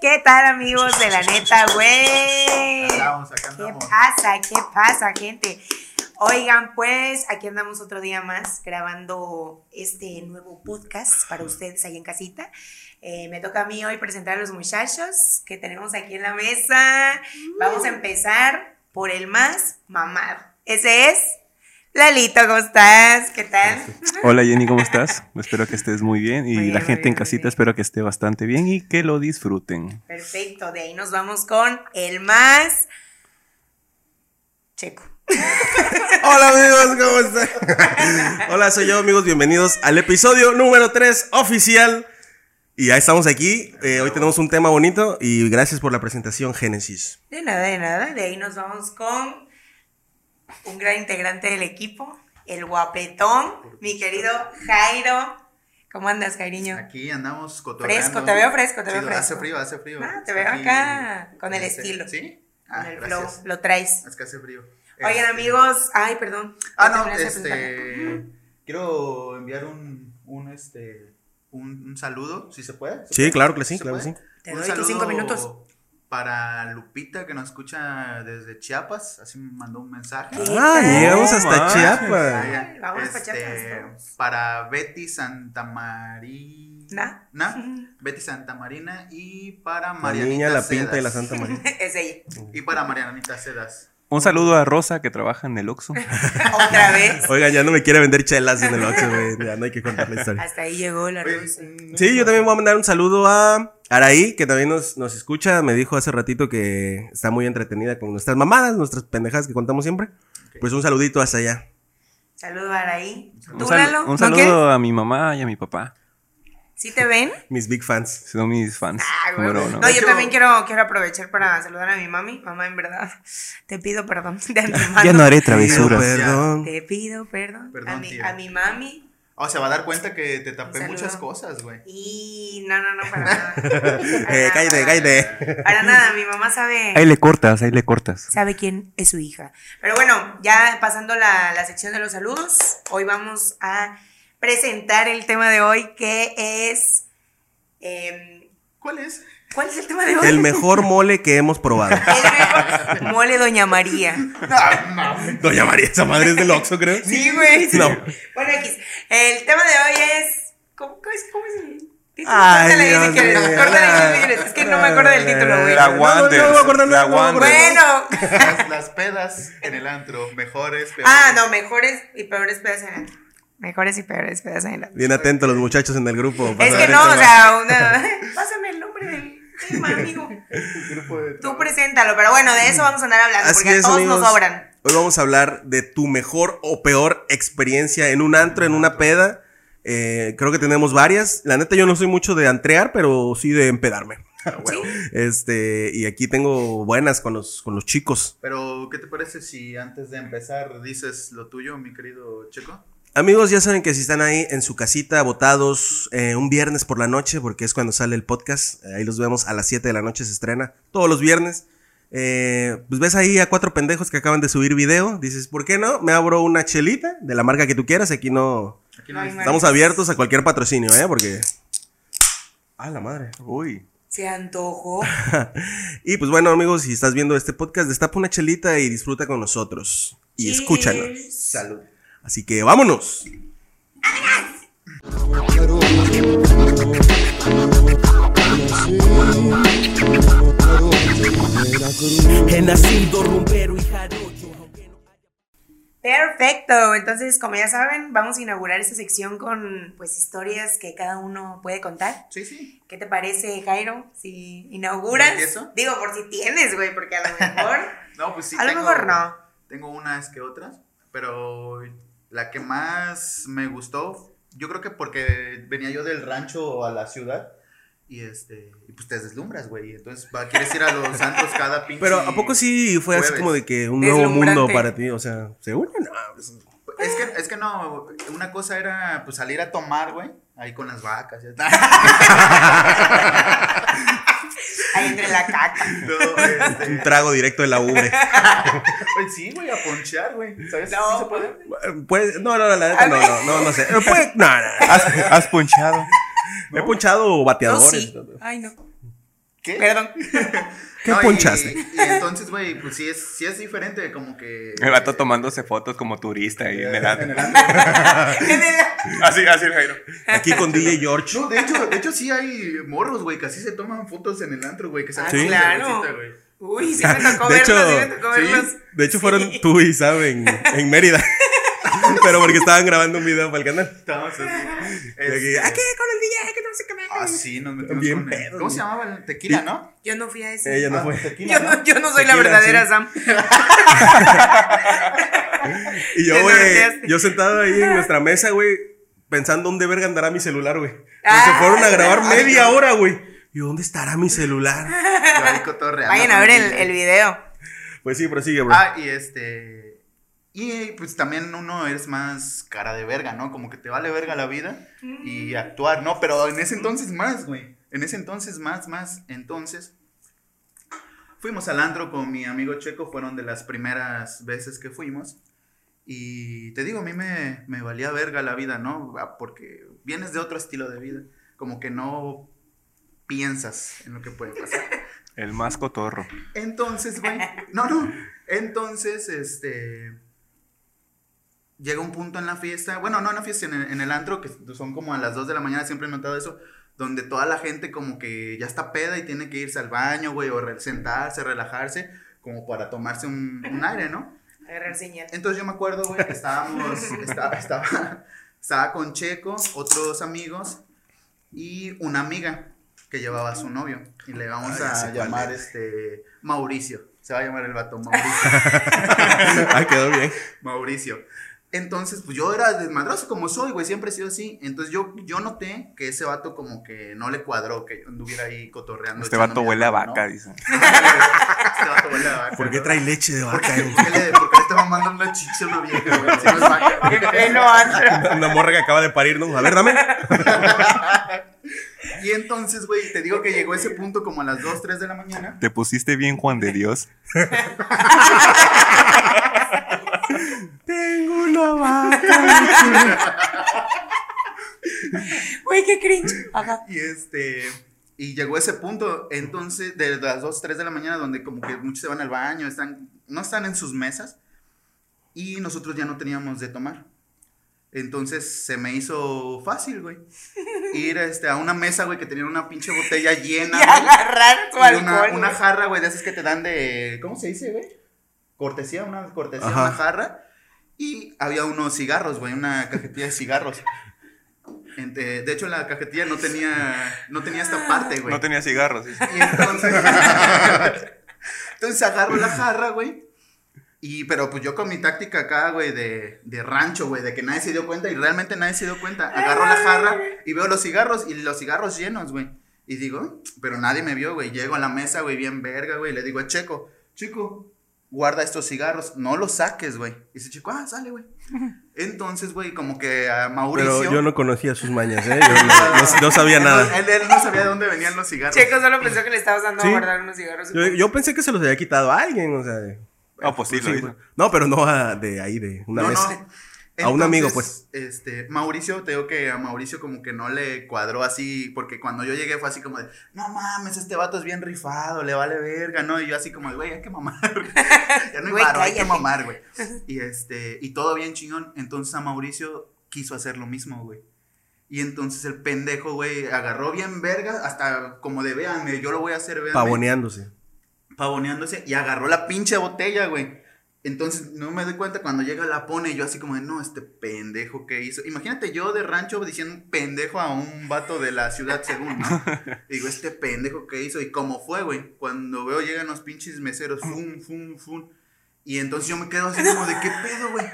¿Qué tal, amigos de la neta, güey? ¿Qué pasa? ¿Qué pasa, gente? Oigan, pues aquí andamos otro día más grabando este nuevo podcast para ustedes ahí en casita. Eh, me toca a mí hoy presentar a los muchachos que tenemos aquí en la mesa. Vamos a empezar por el más mamado. Ese es Lalito, ¿cómo estás? ¿Qué tal? Hola Jenny, ¿cómo estás? Espero que estés muy bien y Muy bien, la gente bien, en casita bien. espero que esté bastante bien y que lo disfruten. Perfecto, de ahí nos vamos con el más checo. Hola amigos, ¿cómo están? Hola, soy yo amigos, bienvenidos al episodio número 3 oficial. Y ya estamos aquí, eh, hoy tenemos un tema bonito y gracias por la presentación Génesis. De nada, de nada. De ahí nos vamos con un gran integrante del equipo, el guapetón, mi querido Jairo. ¿Cómo andas, Jairiño? Aquí andamos cotorreando. Fresco, te veo fresco, te veo fresco. Hace frío, hace frío. Ah, te veo aquí- acá con el este, estilo. ¿Sí? Con Ah, el flow, lo traes. Es que hace frío. Oigan, Este, amigos, ay, perdón. Ah, no, este. Quiero enviar un, un, este, un, un saludo, si se puede. ¿Se Sí, puede? claro que sí, ¿Se claro que sí. Te Un doy tus cinco minutos. Para Lupita, que nos escucha desde Chiapas, así me mandó un mensaje. ¿Qué Ah, llegamos hasta. Chiapas. Ay, Chiapas, Este, todos. para Betty Santa Marina. ¿Na? Betty Santa Marina y para La Marianita niña, la Cedas. pinta y la Santa María. es ella. Y para Marianita Cedas. Un saludo a Rosa que trabaja en el Oxxo. Otra vez. Oigan, ya no me quiere vender chelas en el Oxxo, güey. Ya no hay que contar la historia. Hasta ahí llegó la Oye, Sí, yo también voy a mandar un saludo a Araí, que también nos, nos escucha. Me dijo hace ratito que está muy entretenida con nuestras mamadas, nuestras pendejadas que contamos siempre. Pues un saludito hasta allá. Saludo a Araí. Un, ¿Tú, sal- Lalo? un ¿No saludo a mi mamá y a mi papá. ¿Sí te ven? Mis big fans. Son mis fans. Ah, güey. número No, yo también quiero, quiero aprovechar para saludar a mi mami. Mamá, en verdad, te pido perdón de antemano. Ya no haré Pido travesuras. Perdón. Te pido perdón, Perdón, a, mi, tía. a mi mami. Oh, se va a dar cuenta que te tapé saludo. muchas cosas, güey. Y no, no, no, para nada. Para Eh, nada, cállate, para cállate. nada. Para nada, mi mamá sabe, Ahí le cortas, ahí le cortas. sabe quién es su hija. Pero bueno, ya pasando la, la sección de los saludos, hoy vamos a presentar el tema de hoy que es... em, ¿Cuál es? ¿Cuál es el tema de hoy? El mejor mole que hemos probado. El mejor mole Doña María. Doña María, esa madre es del Oxxo, creo. Sí, güey. No. Bueno, X. El tema de hoy es. ¿Cómo, cómo es, cómo es el título? Ay, Dios ahí si quieres. Es que no me acuerdo del título, güey. La No, no, no me acuerdo, no, la no. Wanders. Bueno. Las, las pedas en el antro, mejores, peores. Ah, no, mejores y peores pedas en el. Mejores y peores pedas en el. Bien atentos los muchachos en el grupo. Es que no, o sea, una... pásame el nombre del tema, amigo. Grupo de Tú preséntalo, pero bueno, de eso vamos a andar hablando, Así porque a todos amigos. nos sobran. Hoy vamos a hablar de tu mejor o peor experiencia en un antro, en una peda. Eh, creo que tenemos varias. La neta, yo no soy mucho de antrear, pero sí de empedarme. ¿Sí? Este, y aquí tengo buenas con los, con los chicos. Pero, ¿qué te parece si antes de empezar dices lo tuyo, mi querido Checo? Amigos, ya saben que si están ahí en su casita, votados eh, un viernes por la noche, porque es cuando sale el podcast, eh, ahí los vemos a las 7 de la noche, se estrena todos los viernes. Eh, pues ves ahí a cuatro pendejos que acaban de subir video, dices, ¿por qué no? Me abro una chelita de la marca que tú quieras, aquí no... Aquí no. Estamos abiertos a cualquier patrocinio, ¿eh? Porque... Ah, la madre. Uy. Se antojó. Y pues bueno, amigos, si estás viendo este podcast, destapa una chelita y disfruta con nosotros. Y escúchanos. Salud. Así que vámonos. Perfecto, entonces como ya saben, vamos a inaugurar esta sección con pues historias que cada uno puede contar. Sí, sí. ¿Qué te parece, Jairo? Si inauguras, ¿Empiezo? digo por si tienes, güey, porque a lo mejor, No, pues sí. a lo tengo- mejor no. Tengo unas que otras, pero la que más me gustó, yo creo que porque venía yo del rancho a la ciudad y este, y pues te deslumbras, güey. Entonces va, quieres ir a los santos cada pinche. Pero ¿a poco sí fue así jueves. como de que un nuevo mundo para ti? O sea, ¿seguro? No, pues, Es que, es que no, una cosa era pues salir a tomar, güey, ahí con las vacas. ya. Ahí entre la caca. No, este, un trago directo de la ubre. pues sí, güey, a ponchear, güey. ¿Sabes? No, ¿Sí se puede? Pues, no, no, la neta, no, no, no, no sé. Pues, no, no. ¿Has, has ponchado? He ponchado bateadores. sí. Ay, no. ¿Qué? Perdón. ¿Qué No, y- ponchaste? Y, entonces, güey, pues sí es, sí es diferente, como que. El vato tomándose fotos como turista ahí en el. Así, así el Jairo. Aquí con DJ George. No, de hecho, de hecho sí hay morros, güey, que así se toman fotos en el antro, güey, que se Ah, hacen claro. Uy, sí me tocó De verlos, hecho, sí me tocó sí. verlos. De hecho, fueron tú y Sam en, en Mérida. Pero porque estaban grabando un video para el canal. Estábamos así. Este, aquí con el DJ, que no sé qué más. Ah, sí, nos metimos Bien con el- pedos, ¿Cómo se llamaba el tequila, no? Yo no fui a ese. Ella no Ah, fue. Tequila, yo, no, yo no soy la verdadera sí. Sam. Y yo, güey, norteaste. yo sentado ahí en nuestra mesa, güey, pensando dónde verga andará mi celular, güey. Ah, se fueron a grabar ay, media no. hora, güey. Y ¿dónde estará mi celular? Yo ahí cotorreando Vayan a ver el video. Pues sí, prosigue, bro. Ah, y este. Y pues también uno es más cara de verga, ¿no? Como que te vale verga la vida y actuar, ¿no? Pero en ese entonces más, güey. En ese entonces más, más. Entonces. Fuimos al antro con mi amigo Checo, fueron de las primeras veces que fuimos. Y te digo, a mí me, me valía verga la vida, ¿no? Ah, Porque vienes de otro estilo de vida. Como que no piensas en lo que puede pasar. El más cotorro. Entonces, güey. No, no. Entonces, este. Llega un punto en la fiesta. Bueno, no en la fiesta, en el, en el antro, que son como a las 2 de la mañana, siempre he notado eso. Donde toda la gente como que ya está peda y tiene que irse al baño, güey, o re- sentarse, relajarse, como para tomarse un, un aire, ¿no? Agarrar señal. Entonces yo me acuerdo, güey, que estábamos, estaba, estaba, estaba con Checo, otros amigos y una amiga que llevaba a su novio. Y le vamos a llamar es. este Mauricio. Se va a llamar el vato Mauricio. Ah, quedó bien. Mauricio. Entonces, pues yo era desmadroso como soy, güey, siempre he sido así. Entonces yo, yo noté que ese vato como que no le cuadró, que yo anduviera ahí cotorreando. Este vato huele a vaca, ¿no? dice. este vato huele a vaca. ¿Por qué ¿no? trae leche de ¿Por vaca? güey? por qué le, por qué le está mamando una chicha a una vieja, güey? Si no es vaca. Una morra que acaba de parir, ¿no? A ver, dame. Y entonces, güey, te digo que llegó ese punto como a las 2, 3 de la mañana. Te pusiste bien Juan de Dios. Tengo una vaca. Güey, qué cringe. Ajá. Y este. Y llegó ese punto, entonces, de las 2, 3 de la mañana, donde como que muchos se van al baño, están, no están en sus mesas. Y nosotros ya no teníamos de tomar. Entonces se me hizo fácil, güey. Ir este, a una mesa, güey, que tenía una pinche botella llena. Y güey. agarrar tu Y alcohol. una, una jarra, güey, de esas que te dan de. ¿Cómo se dice, güey? Cortesía, una cortesía, Ajá. una jarra. Y había unos cigarros, güey, una cajetilla de cigarros. Ente- de hecho, la cajetilla no tenía, no tenía esta parte, güey. No tenía cigarros. Y entonces. entonces agarro la jarra, güey. Y, pero pues yo con mi táctica acá, güey, de, de rancho, güey, de que nadie se dio cuenta y realmente nadie se dio cuenta. Agarro la jarra y veo los cigarros y los cigarros llenos, güey. Y digo, pero nadie me vio, güey. Llego a la mesa, güey, bien verga, güey. Le digo a Checo, Chico, guarda estos cigarros, no los saques, güey. Y dice Chico, ah, sale, güey. Entonces, güey, como que a Mauricio. Pero yo no conocía sus mañas, ¿eh? Yo no, no- no sabía nada. Él, él no sabía de dónde venían los cigarros. Checo solo pensó que le estabas dando Sí. a guardar unos cigarros. Yo, yo pensé que se los había quitado a alguien, o sea. Ah, pues sí, lo sí, hizo. pues. No, pero no a, de ahí, de una No, vez. A un amigo, Entonces, Este, Mauricio, te digo que a Mauricio como que no le cuadró así, porque cuando yo llegué fue así como de, no mames, este vato es bien rifado, le vale verga, ¿no? Y yo así como de, güey, hay que mamar. ya no hay varo, hay que mamar, güey. Y este, y todo bien chingón. Entonces a Mauricio quiso hacer lo mismo, güey. Y entonces el pendejo, güey, agarró bien verga, hasta como de, véanme, yo lo voy a hacer, véanme Pavoneándose. pavoneándose y agarró la pinche botella, güey. Entonces no me doy cuenta cuando llega la pone y yo así como de, no, este pendejo que hizo. Imagínate yo de rancho diciendo pendejo a un vato de la ciudad según, ¿no? Digo, este pendejo que hizo. Y como fue, güey, cuando veo llegan los pinches meseros, fum, fum, fum. Y entonces yo me quedo así como de, ¿qué pedo, güey?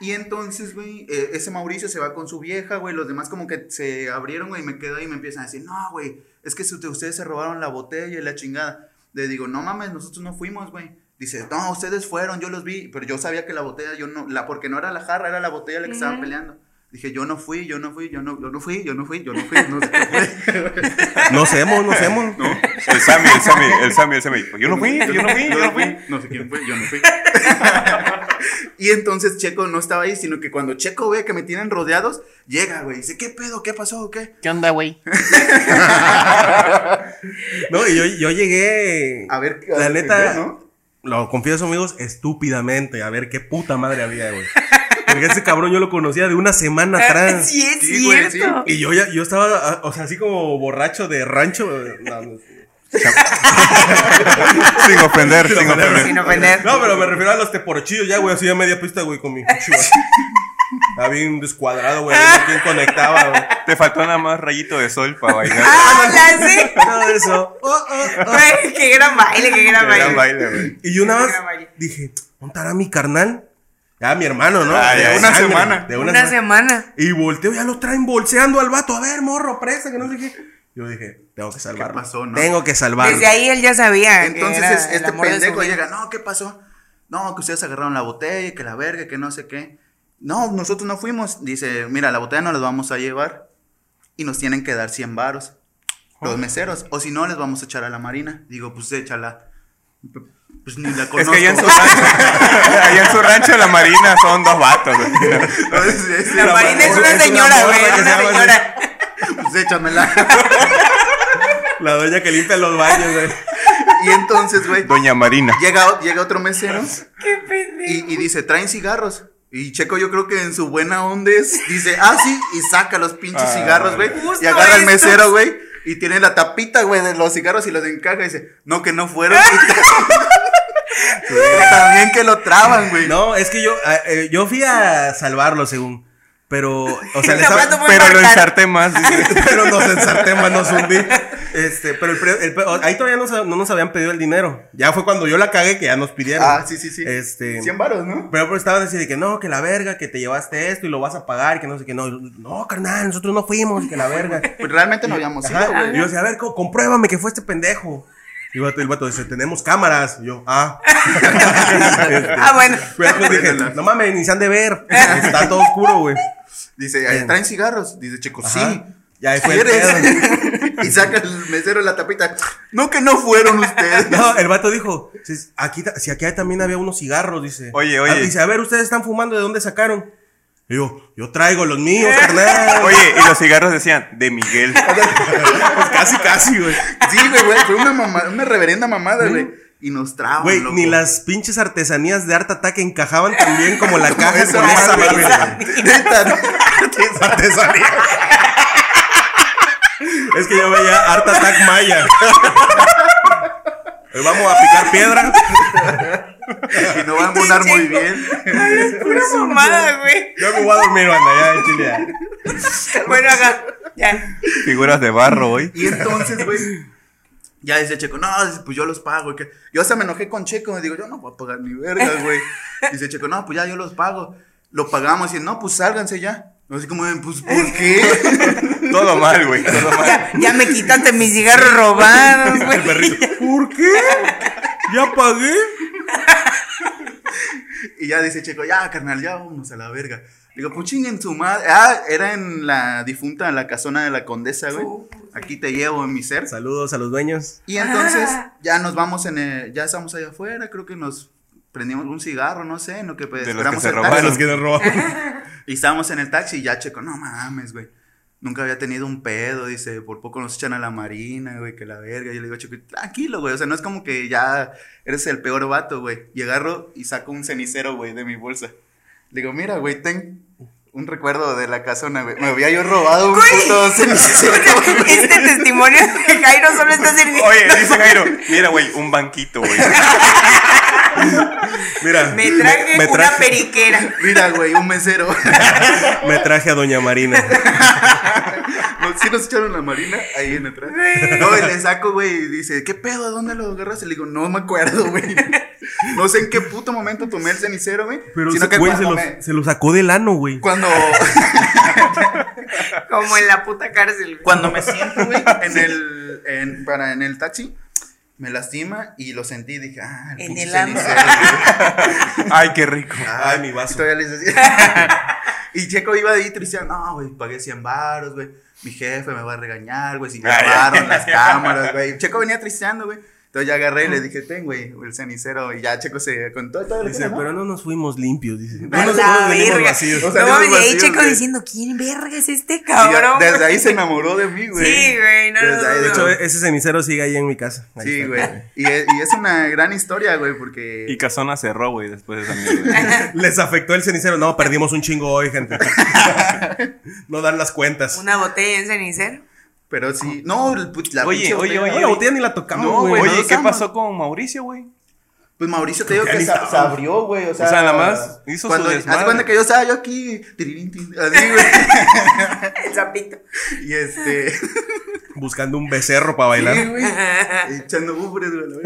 Y entonces, güey, eh, ese Mauricio se va con su vieja, güey. Los demás como que se abrieron, güey, y me quedo ahí y me empiezan a decir, no, güey, es que ustedes se robaron la botella y la chingada. Le digo, no mames, nosotros no fuimos, güey. Dice, no, ustedes fueron, yo los vi, pero yo sabía que la botella, yo no, la, porque no era la jarra, era la botella la que estaban Ujú. peleando. Dije, yo no fui, yo no fui, yo no, yo no fui, yo no fui, yo no fui, no sé. No hemos, no hemos. No, El Sammy, el Sammy, el Sammy, el Sammy. Yo no fui, yo no fui, yo no fui. No sé quién fue, yo no fui. Y entonces Checo no estaba ahí, sino que cuando Checo ve que me tienen rodeados, llega, güey. Dice, ¿qué pedo? ¿Qué pasó? ¿Qué? ¿Qué onda, güey? No, y yo, yo llegué. A ver, La neta, ¿no? Lo confieso, amigos, estúpidamente. A ver qué puta madre había, güey. Porque ese cabrón yo lo conocía de una semana atrás. Sí, es Sí, güey, cierto. Y yo ya, yo estaba, o sea, así como borracho de rancho. no, no, Sin ofender, sin ofender. Sin ofender. No, pero me refiero a los teporochillos ya, güey, así a media pista, güey, con mi. Estaba bien descuadrado, güey, no sé quién conectaba, güey. Te faltó nada más rayito de sol para bailar. ¡Ah, sé! Todo eso. Oh, oh, oh. Güey, qué gran baile, qué gran Qué baile. gran baile, güey. Y yo Era más baile. dije, ¿dónde estará mi carnal? Ya, mi hermano, ¿no? Ah, ya, De una sangre, semana. De Una, una, semana. semana. Y volteo, ya lo traen bolseando al vato. A ver, morro, presa, que no sé qué. Yo dije, tengo que salvarlo. ¿Qué pasó, no? Tengo que salvarlo. Desde ahí él ya sabía. que Entonces era es- el este pendejo llega, no, ¿qué pasó? No, que ustedes agarraron la botella, que la verga, que no sé qué. No, nosotros no fuimos. Dice, mira, la botella no la vamos a llevar y nos tienen que dar 100 varos. Los meseros. O si no, les vamos a echar a la marina. Digo, pues échala. Pues ni la Es conozco. que allá en, su rancho, allá en su rancho la marina son dos vatos, es- La La Marina es es una señora, güey. Es una señora. pues échamela. La doña que limpia los baños, güey. y entonces, güey, Doña Marina. llega, llega otro mesero Qué pendejo. y, y dice, traen cigarros. Y Checo, yo creo que en su buena onda es, dice, ah, sí, y saca los pinches Ah, cigarros, güey. Y agarra al estos. mesero, güey. Y tiene la tapita, güey, de los cigarros y los encaja y dice, no, que no fueron. Y también que lo traban, güey. No, es que yo, ah, eh, yo fui a salvarlo, según. Pero, o sea, le Está estaba- hablando muy Pero lo ensarté más. dice. pero nos ensarté más, nos hundí. Este, pero el, el ahí todavía no, no nos habían pedido el dinero. Ya fue cuando yo la cagué que ya nos pidieron. Ah, sí, sí, sí. Este, 100 varos, ¿no? pero, pero estaban así de que no, que la verga, que te llevaste esto y lo vas a pagar, y que no sé qué. No, no, carnal, nosotros no fuimos, y que la verga. Pues realmente no habíamos ido, Ajá, güey. y yo decía, a ver, co- compruébame que fue este pendejo. Y el vato, dice, tenemos cámaras. Y yo, ah. Este, Ah, bueno. pero después dije, no mames, ni se han de ver. Está todo oscuro, güey. Dice, "Ay, traen cigarros. Dice Checo, Ajá. sí. Ya ahí fue el ¿Quieres? pedo. y saca el mesero la tapita. No, que no fueron ustedes. No, el vato dijo, si aquí, si aquí también había unos cigarros, dice. Oye, oye. Ah, Dice, a ver, ustedes están fumando, ¿de dónde sacaron? Y yo, yo traigo los míos, carnal. Oye, y los cigarros decían, de Miguel. pues casi, casi, güey. Sí, güey, güey. Fue una, mamá, una reverenda mamada, güey. Y nos traban, Güey, ni las pinches artesanías de Art Attack encajaban tan bien como la caja esa con esa güey. Artesanía. es que yo veía Art Attack Maya. Hoy vamos a picar piedra. Y no va a monar muy bien. Pura mamada, güey. Yo me voy a dormir, banda, ya, en Chile. ya. Bueno, acá. Ya. Figuras de barro, güey. Y entonces, güey. Ya dice Checo, no, pues yo los pago. Yo hasta me enojé con Checo. Me digo, yo no voy a pagar ni verga, güey. Dice Checo, no, pues ya yo los pago. Lo pagamos y no, pues sálganse ya. Así como, pues, ¿por qué? Todo mal, güey. Todo mal. Ya, ya me quitaste mis cigarros robados, El güey. perrito. ¿Por qué? ¿Ya pagué? Y ya dice Checo, ya, carnal, ya vámonos a la verga. Digo, pues chinguen su madre. Ah, era en la difunta, en la casona de la condesa, güey. Aquí te llevo en mi ser. Saludos a los dueños. Y entonces Ah. ya nos vamos en el, ya estamos allá afuera, creo que nos prendimos un cigarro, no sé, en lo que pues, De los esperamos que se robaron. taxi. los que nos. Y estábamos en el taxi y ya checo, no mames, güey. Nunca había tenido un pedo, dice, por poco nos echan a la marina, güey, que la verga. Y yo le digo, Checo, tranquilo, güey. O sea, no es como que ya eres el peor vato, güey. Y agarro y saco un cenicero, güey, de mi bolsa. Le digo, mira, güey, ten un recuerdo de la casona, güey. Me había yo robado un puto. Este testimonio de Jairo solo está sirviendo. Oye, dice Jairo, mira, güey, un banquito, güey. Mira, Me traje me una traje- periquera. Mira, güey, un mesero. me traje a Doña Marina. No, sí nos echaron la marina ahí en atrás. No, y le saco, güey, y dice, ¿qué pedo? ¿Dónde lo agarraste? Le digo, no me acuerdo, güey. No sé en qué puto momento tomé el cenicero, güey. Pero, sino que güey, se, cuando, los- me- se lo sacó del ano, güey. cuando, Como en la puta cárcel, güey. cuando me siento, güey, en el, en, para, en el taxi, me lastima y lo sentí. Dije, ah, el En el ano. Ay, qué rico. Ay, mi vaso. Y todavía. y Checo iba ahí triste, no, güey, pagué 100 baros, güey. Mi jefe me va a regañar, güey, si grabaron las cámaras, güey. Checo venía tristeando, güey. Entonces ya agarré y le dije, ten, güey, el cenicero. Y ya Checo se contó todo lo que Dice, era, ¿no? pero no nos fuimos limpios. Dice. No nos, verga. vacíos. No de mames, ahí vacíos, Checo güey. diciendo, ¿quién verga es este ya, cabrón? desde güey?" ahí se enamoró de mí, güey. Sí, güey, no, Desde no, ahí, no, De hecho, ese cenicero sigue ahí en mi casa. Ahí Sí, está. güey. Y, es- y es una gran historia, güey, porque... Y Casona cerró, güey, después de esa. Les afectó el cenicero. No, perdimos un chingo hoy, gente. no dan las cuentas. Una botella en cenicero. Pero sí... No, la Oye, pinche oye, oye, No, la botella ni la tocamos, No, güey. Oye, ¿qué pasó con Mauricio, güey? Pues Mauricio te digo que se, abrió, güey. O sea, sea, nada más hizo su cuando, desmadre. Haz cuenta que yo estaba yo aquí. tirirín, tin, Así, güey. El zapito. y este. Buscando un becerro para bailar. Sí, güey. Echando bufres, güey.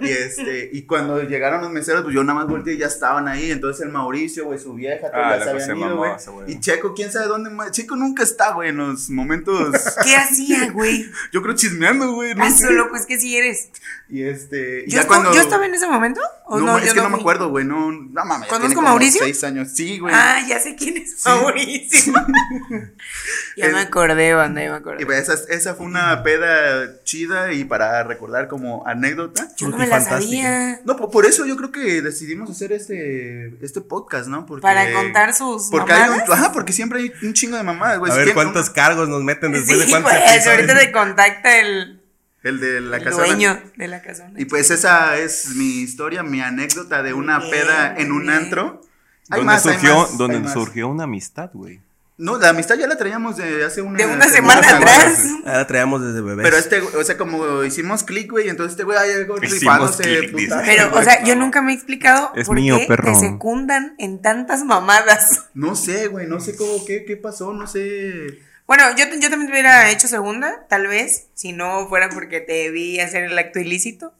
Y este. Y cuando llegaron los meseros, pues yo nada más volteé y ya estaban ahí. Entonces el Mauricio, güey, su vieja, todos Ah, ya se habían ido, güey. Y Checo, quién sabe dónde. más- Checo nunca está, güey, en los momentos. ¿Qué hacía, güey? yo creo chismeando, güey. No Ah, sé. solo, pues que sí eres. Y este. y ¿Yo, ya estu- cuando. ¿Yo estaba en ese momento? ¿O No, no, es yo que no, me acuerdo, güey. No, no mames. ¿Conozco como Mauricio? Seis años. Sí, güey. Ah, ya sé quién es Mauricio. ya me acordé, banda, ya me acordé. Y pues esa, esa fue una peda chida y para recordar como anécdota. Yo no me la sabía. No, po- por eso yo creo que decidimos hacer este, este podcast, ¿no? Porque, Para contar sus porque hay un, mamadas. ajá, porque siempre hay un chingo de mamadas, güey. A Si ver cuántos cargos nos meten después de cuántos pues, ahorita te contacta el, El de la el casa. dueño de la casona. Y pues esa es mi historia, mi anécdota de una Bien, peda en un bien. antro. Hay Donde más, hay surgió, más, hay donde más. surgió una amistad, güey. No, la amistad ya la traíamos de hace una De una semana atrás. Ahora la traíamos desde bebés. Pero este, o sea, como hicimos click, güey, entonces este güey ahí Hicimos rifándose. Pero, o sea, yo nunca me he explicado Es por mío, qué perro. te secundan en tantas mamadas. No sé, güey, no sé cómo, qué, qué pasó, no sé. Bueno, yo, yo también te hubiera hecho segunda, tal vez, si no fuera porque te vi hacer el acto ilícito.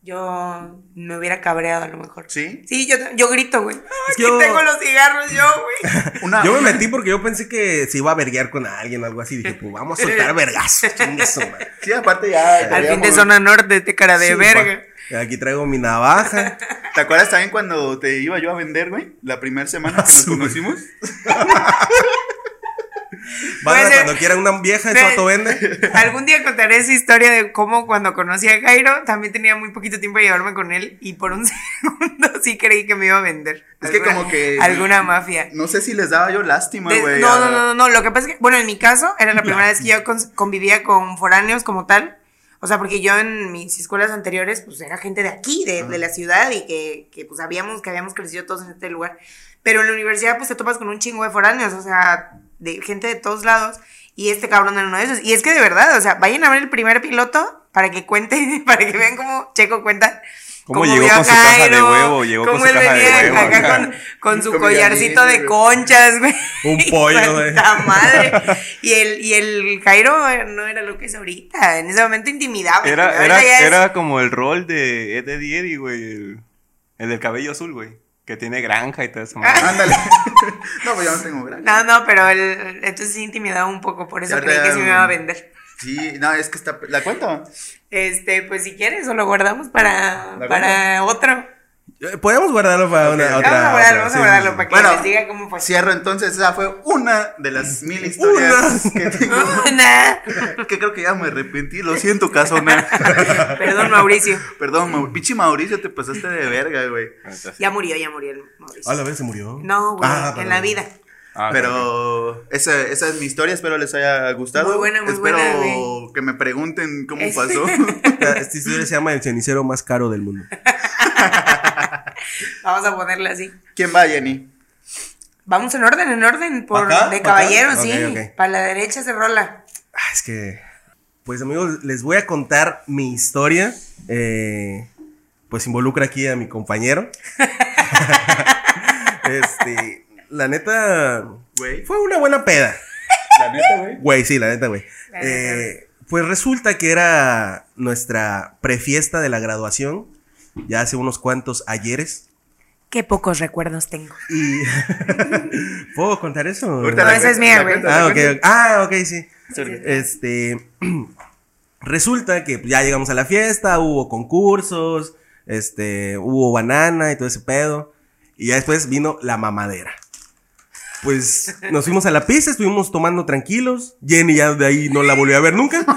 Yo me hubiera cabreado a lo mejor. ¿Sí? Sí, yo, yo grito, güey. Aquí Yo- tengo los cigarros yo, güey. Una, Yo me una- metí porque yo pensé que se iba a verguear con alguien, algo así. Dije, pues vamos a soltar vergazos. Sí, aparte ya. Al fin de zona norte, te cara de Sí, verga. pa. Aquí traigo mi navaja. ¿Te acuerdas también cuando te iba yo a vender, güey? La primera semana que nos Su- conocimos. Puede ser. cuando quiera una vieja, Ve- vato vende. Algún día contaré esa historia de cómo cuando conocí a Jairo, también tenía muy poquito tiempo de llevarme con él y por un segundo sí creí que me iba a vender. Es que Alguna- como que- Alguna mafia. No sé si les daba yo lástima, güey. no, no, no, no, no, lo que pasa es que, bueno, en mi caso, era la primera vez que yo con- convivía con foráneos como tal. O sea, porque yo en mis escuelas anteriores, pues era gente de aquí, de, de la ciudad, y que, que pues sabíamos que habíamos crecido todos en este lugar. Pero en la universidad, pues te topas con un chingo de foráneos, o sea, de gente de todos lados. Y este cabrón era uno de esos. Y es que de verdad, o sea, vayan a ver el primer piloto para que cuente, para que vean cómo Checo cuenta. Cómo llegó con su caja de huevo, llegó con cómo su él caja de venía huevo acá acá. con, con su Con collarcito de conchas, güey. Un pollo, güey. Santa madre. Y el, y el Jairo no era lo que es ahorita. En ese momento intimidaba. Era, era, ya es- era como el rol de Ed güey. El, el del cabello azul, güey. Que tiene granja y todo eso. madre. Ándale. no, pues yo no tengo gran. No, no, pero el, entonces sí intimidaba un poco. Por eso Ya creí que se me iba a vender. Sí, no, es que está. ¿La cuento? Este, pues si quieres, o lo guardamos para, ¿La para otro. Podemos guardarlo para una otra. vamos a guardarlo, otra, vamos a guardarlo sí, para que Bueno, les diga cómo fue. Cierro entonces, esa fue una de las mil historias que tengo. Una. que creo que ya me arrepentí, lo siento, casona. Perdón, Mauricio. Perdón, Mau- pinche Mauricio, te pasaste de verga, güey. Ya murió, ya murió el Mauricio. sí. A la vez se murió. No, güey, Ah, en perdón. la vida. Ah. Pero esa, esa es mi historia, espero les haya gustado. Muy buena, muy espero buena, güey. que me pregunten cómo Es- pasó. Esta historia se llama El cenicero más caro del mundo. Vamos a ponerle así. ¿Quién va, Jenny? Vamos en orden, en orden, por de caballero, sí. Para la derecha se rola. Ah, es que. Pues amigos, les voy a contar mi historia. Eh, pues involucra aquí a mi compañero. este. La neta. Güey. Fue una buena peda. La neta, güey. Güey, sí, la neta, güey. Eh, pues resulta que era nuestra prefiesta de la graduación. Ya hace unos cuantos ayeres. Qué pocos recuerdos tengo. Y. ¿Puedo contar eso? No, la esa es mía, güey. Ah. Ah, ok, sí. Sorry. Este. Resulta que ya llegamos a la fiesta, hubo concursos, este, hubo banana y todo ese pedo. Y ya después vino la mamadera. pues nos fuimos a la pista, estuvimos tomando tranquilos. Jenny ya de ahí no la volvió a ver nunca.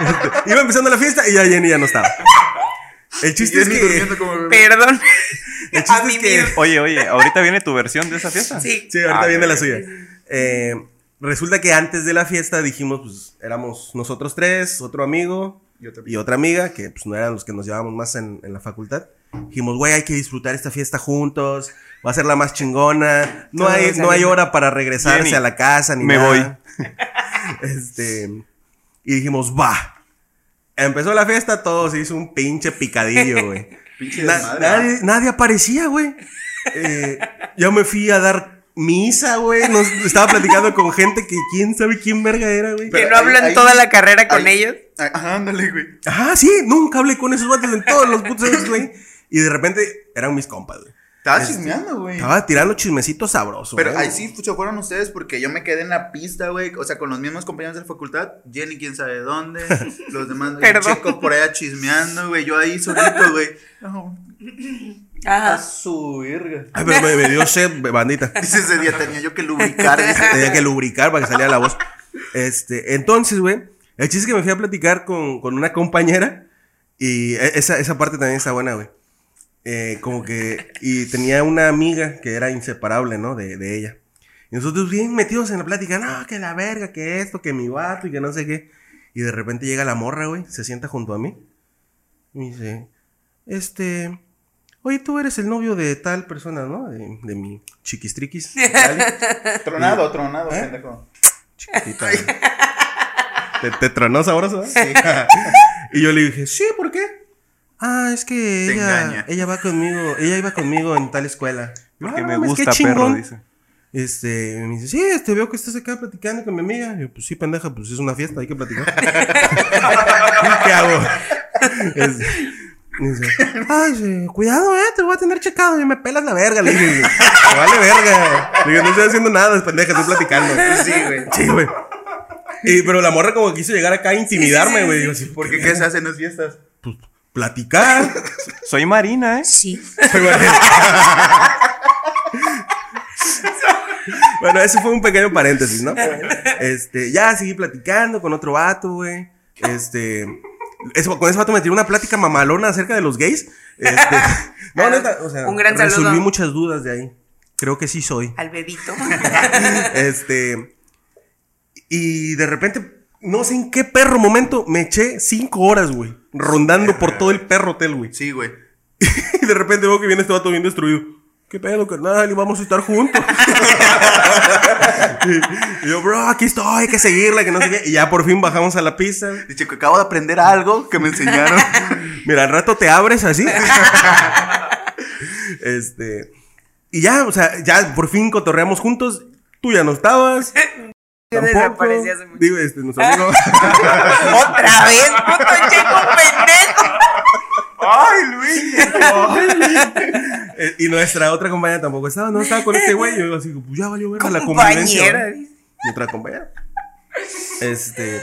Este, Iba empezando la fiesta y ya Jenny ya no estaba. El chiste es que. como bebé. Perdón. El chiste A es mí que. mismo. Oye, oye, ¿ahorita viene tu versión de esa fiesta? Sí. Sí, ahorita Ah, viene la suya. Eh, resulta que antes de la fiesta dijimos, pues éramos nosotros tres, otro amigo Y otra- y otra amiga, que pues no eran los que nos llevábamos más en, en la facultad. Dijimos, güey, hay que disfrutar esta fiesta juntos, va a ser la más chingona, no hay, no hay hora para regresarse Jenny, a la casa ni me nada. este, y dijimos, va. Empezó la fiesta, todo se hizo un pinche picadillo, güey. Pinche Na- desmadre. nadie, nadie aparecía, güey. Eh, yo me fui a dar misa, güey. Nos, estaba platicando con gente que quién sabe quién verga era, güey. Que no hablan ahí- toda la carrera con ahí- ellos. Ah, Ajá, ándale, güey. Ajá, sí, nunca hablé con esos vatos en todos los putos años, güey. Y de repente eran mis compas, güey. Estaba chismeando, güey. Estaba tirando chismecitos sabrosos. Pero güey. ahí sí se fueron ustedes porque yo me quedé en la pista, güey. O sea, con los mismos compañeros de la facultad. Jenny, quién sabe dónde. Los demás. Chicos por allá chismeando, güey. Yo ahí solito, güey. No, a su verga. Ay, pero me, me dio sed, bandita. Dice ese día tenía yo que lubricar. dice. Tenía que lubricar para que saliera la voz. Este, entonces, güey, el chiste es que me fui a platicar con, con una compañera y e- esa, esa parte también está buena, güey. Eh, como que, y tenía una amiga que era inseparable, ¿no? De, de ella. Y nosotros bien metidos en la plática, no, que la verga, que esto, que mi vato y que no sé qué. Y de repente llega la morra, güey, se sienta junto a mí. Y me dice, este, oye, tú eres el novio de tal persona, ¿no? De, de mi chiquistriquis. Cali". Tronado, tronado, ¿Eh? pendejo. Chiquitita. ¿Te, te tronó sabroso? eh? y yo le dije, sí, ¿por qué? Ah, es que Te ella, engaña. ella va conmigo, ella iba conmigo en tal escuela. Porque Ah, me mames, qué gusta, perro, chingón. dice. Este, me dice, sí, este, veo que estás acá platicando con mi amiga. Y yo, pues sí, pendeja, pues es una fiesta, hay que platicar. ¿Qué hago? Es- dice, ay, dice, cuidado, eh, te voy a tener checado. Y me pelas la verga, le dije. "Me vale verga. Le digo, no estoy haciendo nada, pendeja, estoy platicando. Sí, güey. Sí, güey. Y, pero la morra como quiso llegar acá a intimidarme, güey. Digo, sí, ¿Por qué qué se hacen las fiestas? Pues, platicar. Soy Marina, ¿eh? Sí. Soy María. bueno, ese fue un pequeño paréntesis, ¿no? Este, ya seguí platicando con otro vato, güey. Este, eso- con ese vato me tiró una plática mamalona acerca de los gays. Este, no, neta, o sea, Un gran resolví saludo. muchas dudas de ahí. Creo que sí soy. Al bebito. Este. Y de repente, no sé en qué perro momento, me eché cinco horas, güey. Rondando por todo el perro hotel, güey. Sí, güey. Y de repente veo que viene este vato bien destruido. ¿Qué pedo, carnal? Y vamos a estar juntos. y, y yo, bro, aquí estoy, hay que seguirla, que no sé qué. Y ya por fin bajamos a la pista. Dice que acabo de aprender algo que me enseñaron. Mira, al rato te abres así. este. Y ya, o sea, ya por fin cotorreamos juntos. Tú ya no estabas. Yo Tampoco. desaparecí hace mucho. Digo, este, nuestro amigo. Otra vez, puto checo pendejo. ¡Ay, Luis! Eh, y nuestra otra compañera tampoco estaba, no estaba con este güey. Yo así, pues ya valió ver la convivencia. Otra compañera. Este.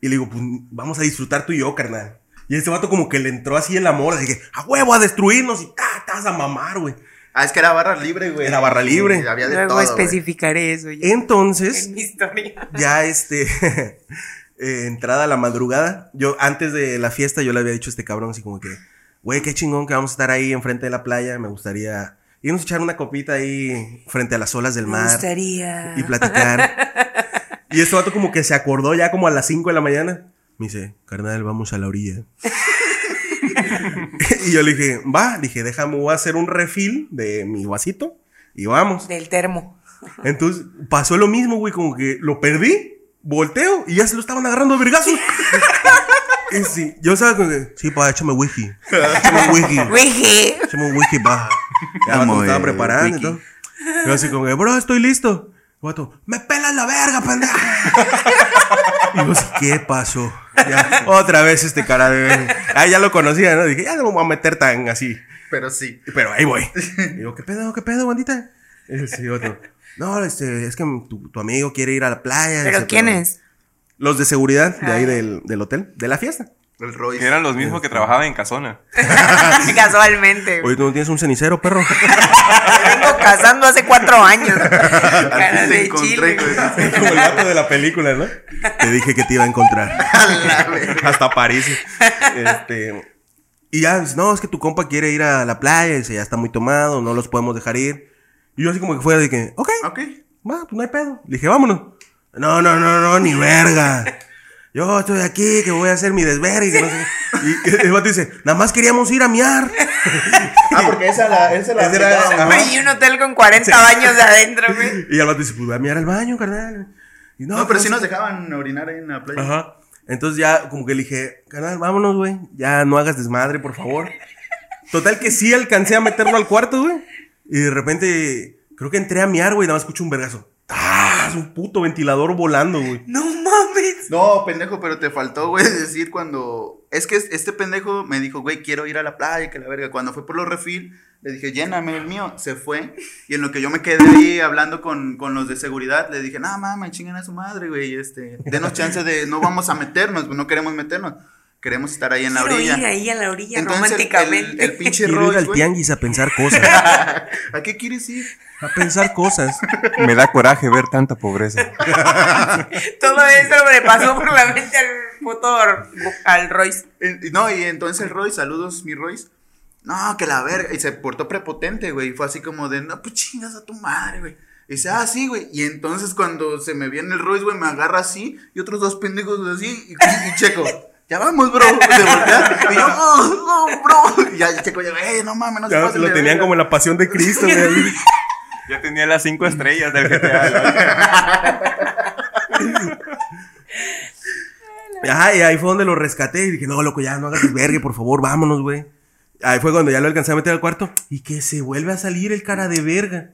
Y le digo, pues vamos a disfrutar tú y yo, carnal. Y este vato como que le entró así el amor, así que, a huevo, a destruirnos y ta, te vas a mamar, güey. Ah, es que era barra libre, güey. Era barra libre. Sí, había de Luego todo. güey. especificaré eso ya. Entonces, En mi historia. ya este, eh, entrada a la madrugada, yo antes de la fiesta yo le había dicho a este cabrón así como que, güey, qué chingón que vamos a estar ahí enfrente de la playa, me gustaría irnos a echar una copita ahí frente a las olas del Me mar gustaría. y platicar. y este vato como que se acordó ya como a las 5 de la mañana. Me dice, carnal, vamos a la orilla. y yo le dije, va, dije, déjame, voy a hacer un refill de mi vasito y vamos. Del termo. Entonces pasó lo mismo, güey, como que lo perdí, volteo y ya se lo estaban agarrando a vergazos. y sí, yo estaba como que, sí, pa, échame wiki. Échame wiki. Wiji. Échame wiki, pa. Ya me estaba el preparando y wiki. todo. Yo así como que, bro, estoy listo. Me pelas la verga, pendejo. y así, ¿qué pasó? Ya, otra vez este cara de... Ah, ya lo conocía, ¿no? Dije, ya no me voy a meter tan así. Pero sí. Pero ahí voy. Y digo, ¿qué pedo, qué pedo, bandita? Y dice otro, no, este, es que tu, tu amigo quiere ir a la playa. ¿Pero dice, quién es? Los de seguridad de ahí Ah. del, del hotel, de la fiesta. El Royce. Que eran los mismos que trabajaban en Casona. Casualmente. Oye, ¿tú no tienes un cenicero, perro? Me vengo casando hace cuatro años. Fin te encontré, chile. Como el gato de la película, ¿no? Te dije que te iba a encontrar. Hasta París. Este. Y ya, dice, no, es que tu compa quiere ir a la playa. Dice, ya está muy tomado, no los podemos dejar ir. Y yo así como que fue de que, ok, Ok. va, pues no hay pedo. Le dije, vámonos. No, no, no, no, ni verga. Yo estoy aquí, que voy a hacer mi desvergue. que no sé qué. Y el vato dice, nada más queríamos ir a miar. Ah, porque esa la, esa la era- Y un hotel con 40 baños de adentro, güey. Y el vato dice, pues voy a miar al baño, carnal. Y No, pero que sí no nos dejaban orinar ahí en la playa. Ajá. Entonces ya como que le dije, canal, vámonos, güey. Ya no hagas desmadre, por favor. Total que sí alcancé a meterlo al cuarto, güey. Y de repente, creo que entré a miar, güey. Nada más escucho un vergazo. ¡Ah! Es un puto ventilador volando, güey. No. No, pendejo, pero te faltó, güey, decir cuando. Es que este pendejo me dijo, güey, quiero ir a la playa, que la verga. Cuando fue por los refil, le dije, lléname el mío. Se fue. Y en lo que yo me quedé ahí hablando con, con los de seguridad, le dije, no, mames, chingan a su madre, güey. Este, denos chance de. No vamos a meternos, no queremos meternos. Queremos estar ahí en la Quiero orilla. ir ahí a la orilla Entonces, románticamente. El, el pinche Quiero ir Royce, al tianguis a pensar cosas. ¿A qué quieres ir? A pensar cosas. Me da coraje ver tanta pobreza. Todo eso me pasó por la mente al puto al Royce. Eh, No, y entonces el Royce, saludos, mi Royce. No, que la verga. Y se portó prepotente, güey. Y fue así como de, no, pues chingas a tu madre, güey. Y dice, ah, sí, güey. Y entonces cuando se me viene el Royce, güey, me agarra así. Y otros dos pendejos así. Y, y Checo, ya vamos, bro. Se voltea. Y yo, no, no, bro. Y ya Checo ya, eh, no mames, no se Ya pasen lo tenían verga". como en la pasión de Cristo, güey. Ya tenía las cinco estrellas del GTA. Ajá, y ahí fue donde lo rescaté y dije, no, loco, ya no hagas desvergue, por favor, vámonos, güey. Ahí fue cuando ya lo alcancé a meter al cuarto y que se vuelve a salir el cara de verga.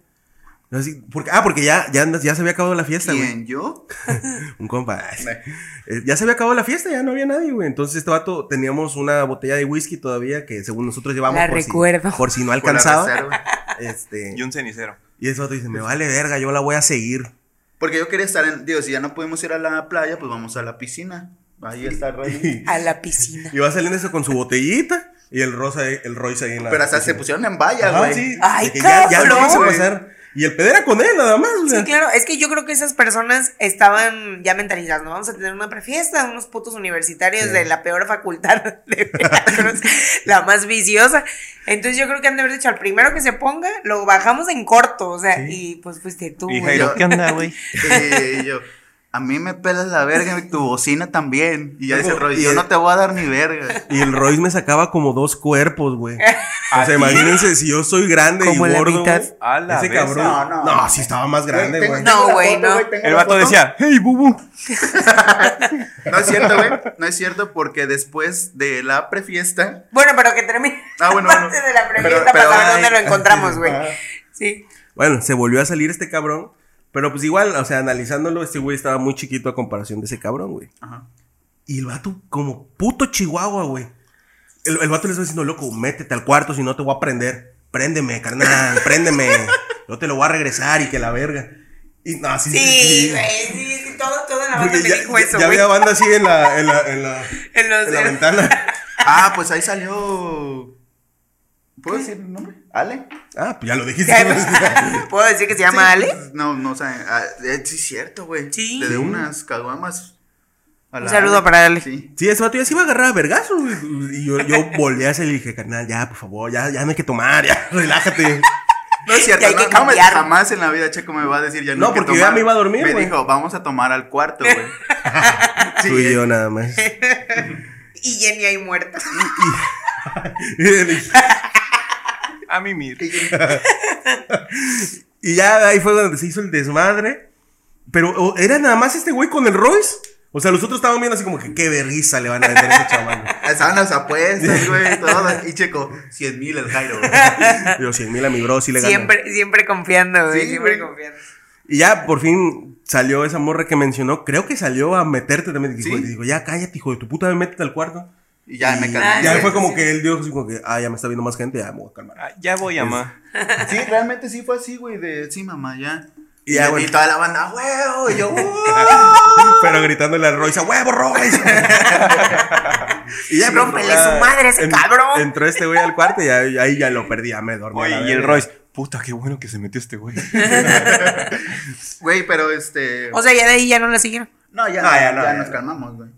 Así, porque, ah, porque ya, ya, ya se había acabado la fiesta, güey. ¿Quién, yo? Un compa. Eh, ya se había acabado la fiesta, ya no había nadie, güey. Entonces este vato teníamos una botella de whisky todavía que según nosotros llevamos La por, recuerdo. Si, por si no alcanzaba. Este, Y un cenicero. y ese vato dice, me vale verga, yo la voy a seguir. Porque yo quería estar en, digo, si ya no podemos ir a la playa, pues vamos a la piscina. Ahí está el Royce. A la piscina. Y va saliendo eso con su botellita y el rosa, el Royce ahí en la Pero hasta se pusieron en valla, güey. sí. Ay, que ya, ya cabrón, no quiso pasar. Y el pedo era con él, nada más. Sí, claro, es que yo creo que esas personas estaban ya mentalizadas, ¿no? Vamos a tener una prefiesta, unos putos universitarios Sí. de la peor facultad de Veracruz, la más viciosa. Entonces yo creo que han de haber dicho, al primero que se ponga, lo bajamos en corto, o sea, Sí. y pues fuiste tú, güey. ¿qué onda, güey? Y yo, a mí me pelas la verga y tu bocina también. Y ya dice Roy, y yo el- no te voy a dar ni verga. Y el Royce me sacaba como dos cuerpos, güey. O ¿A sea, imagínense si yo soy grande Como y la gordo. mitad. güey, A la Ese vez. cabrón. No, No, no. sí estaba más grande, güey. No, güey, no. El vato decía, hey, bubu. No es cierto, güey. No es cierto porque después de la prefiesta. Bueno, pero que termine. Ah, bueno, Parte bueno. de la prefiesta pero- para saber ay, dónde lo encontramos, güey. Sí. Bueno, se volvió a salir este cabrón. Pero pues igual, o sea, analizándolo, este güey estaba muy chiquito a comparación de ese cabrón, güey. Ajá. Y el vato, como puto chihuahua, güey. El, el vato le está diciendo, loco, métete al cuarto, si no te voy a prender. Préndeme, carnal, préndeme. Yo te lo voy a regresar y que la verga. Y no, sí, Sí, güey, sí, sí, todo, todo en la banda me dijo eso, ya güey. había banda así en la, en la, en la, En los en la ventana. Ah, pues ahí salió. ¿Puedo decir el nombre? ¿Ale? Ah, pues ya lo dijiste. ¿Puedo decir que se llama Sí, Ale? pues, No, no, o sea, ah, eh, sí es cierto, güey. Sí. Le de unas caguamas. Un saludo Ale. para Ale. Sí. Sí, ese vato ya se iba a agarrar a vergazos, güey. Y yo, yo volví a hacer y le dije, carnal, ya, por favor, ya, ya no hay que tomar, ya, relájate. No es cierto, no, no me- jamás en la vida Checo me va a decir ya no. No, porque yo ya tomar. me iba a dormir, Me dijo, vamos a tomar al cuarto, güey. Sí, Tú y yo nada más. Y Jenny ahí muerta. A mí, mir. y ya ahí fue donde se hizo el desmadre. Pero era nada más este güey con el Royce. O sea, los otros estaban viendo así como que qué vergüenza le van a meter a ese chaval. Estaban las apuestas, güey, todo. Y Checo, 100 mil el Jairo. Yo, 100 mil a mi bro, sí le. Siempre, siempre confiando, güey. Sí, siempre güey. confiando. Y ya por fin salió esa morra que mencionó. Creo que salió a meterte también. Dijo, Sí. dijo, ya cállate, hijo de tu puta, métete al cuarto. Y ya me Ah, calmé. Ya sí, fue como sí. que él así como que, ah, ya me está viendo más gente, ya me voy a calmar. Ah, ya voy, mamá. Sí, realmente sí fue así, güey, de sí, mamá, ya. Y, Y ya, y bueno. toda la banda, huevo. Y yo. Pero gritándole a Royce, ¡a huevo, Royce! y ya, Rómpele pues, su madre ese cabrón. Entró este güey al cuarto y ahí ya lo perdí, ya me dormí. Oye, y el. Royce, puta, qué bueno que se metió este güey. Güey, pero este. O sea, ya de ahí ya no la siguieron. no, ya, No, ya, ya no, ya nos no. calmamos, güey.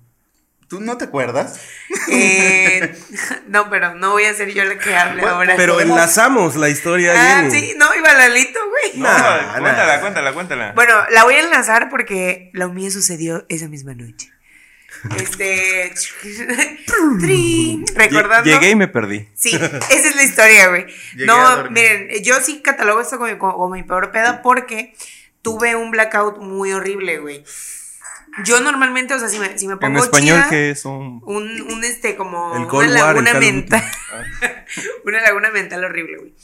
¿Tú no te acuerdas? Eh, no, pero no voy a ser yo la que hable Bueno, ahora. Pero enlazamos la historia, Ah, Jenny. sí, no, iba Lalito, güey. No, Nah, cuéntala, nah. cuéntala, cuéntala. Bueno, la voy a enlazar porque lo mío sucedió esa misma noche. Este. Trin, recordando. Llegué y me perdí. Sí, esa es la historia, güey. No, miren, yo sí catalogo esto como, como mi peor peda porque tuve un blackout muy horrible, güey. Yo normalmente, o sea, si me, si me pongo En español, chida, que es un. un, un este, como El una laguna mental. una laguna mental horrible, güey.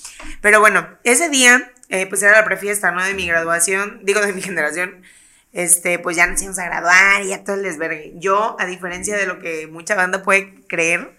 Pero bueno, ese día, eh, pues era la prefiesta, ¿no? De mi graduación, digo, de mi generación. Este, pues ya nos íbamos a graduar y ya todo el desvergue. Yo, a diferencia de lo que mucha banda puede creer,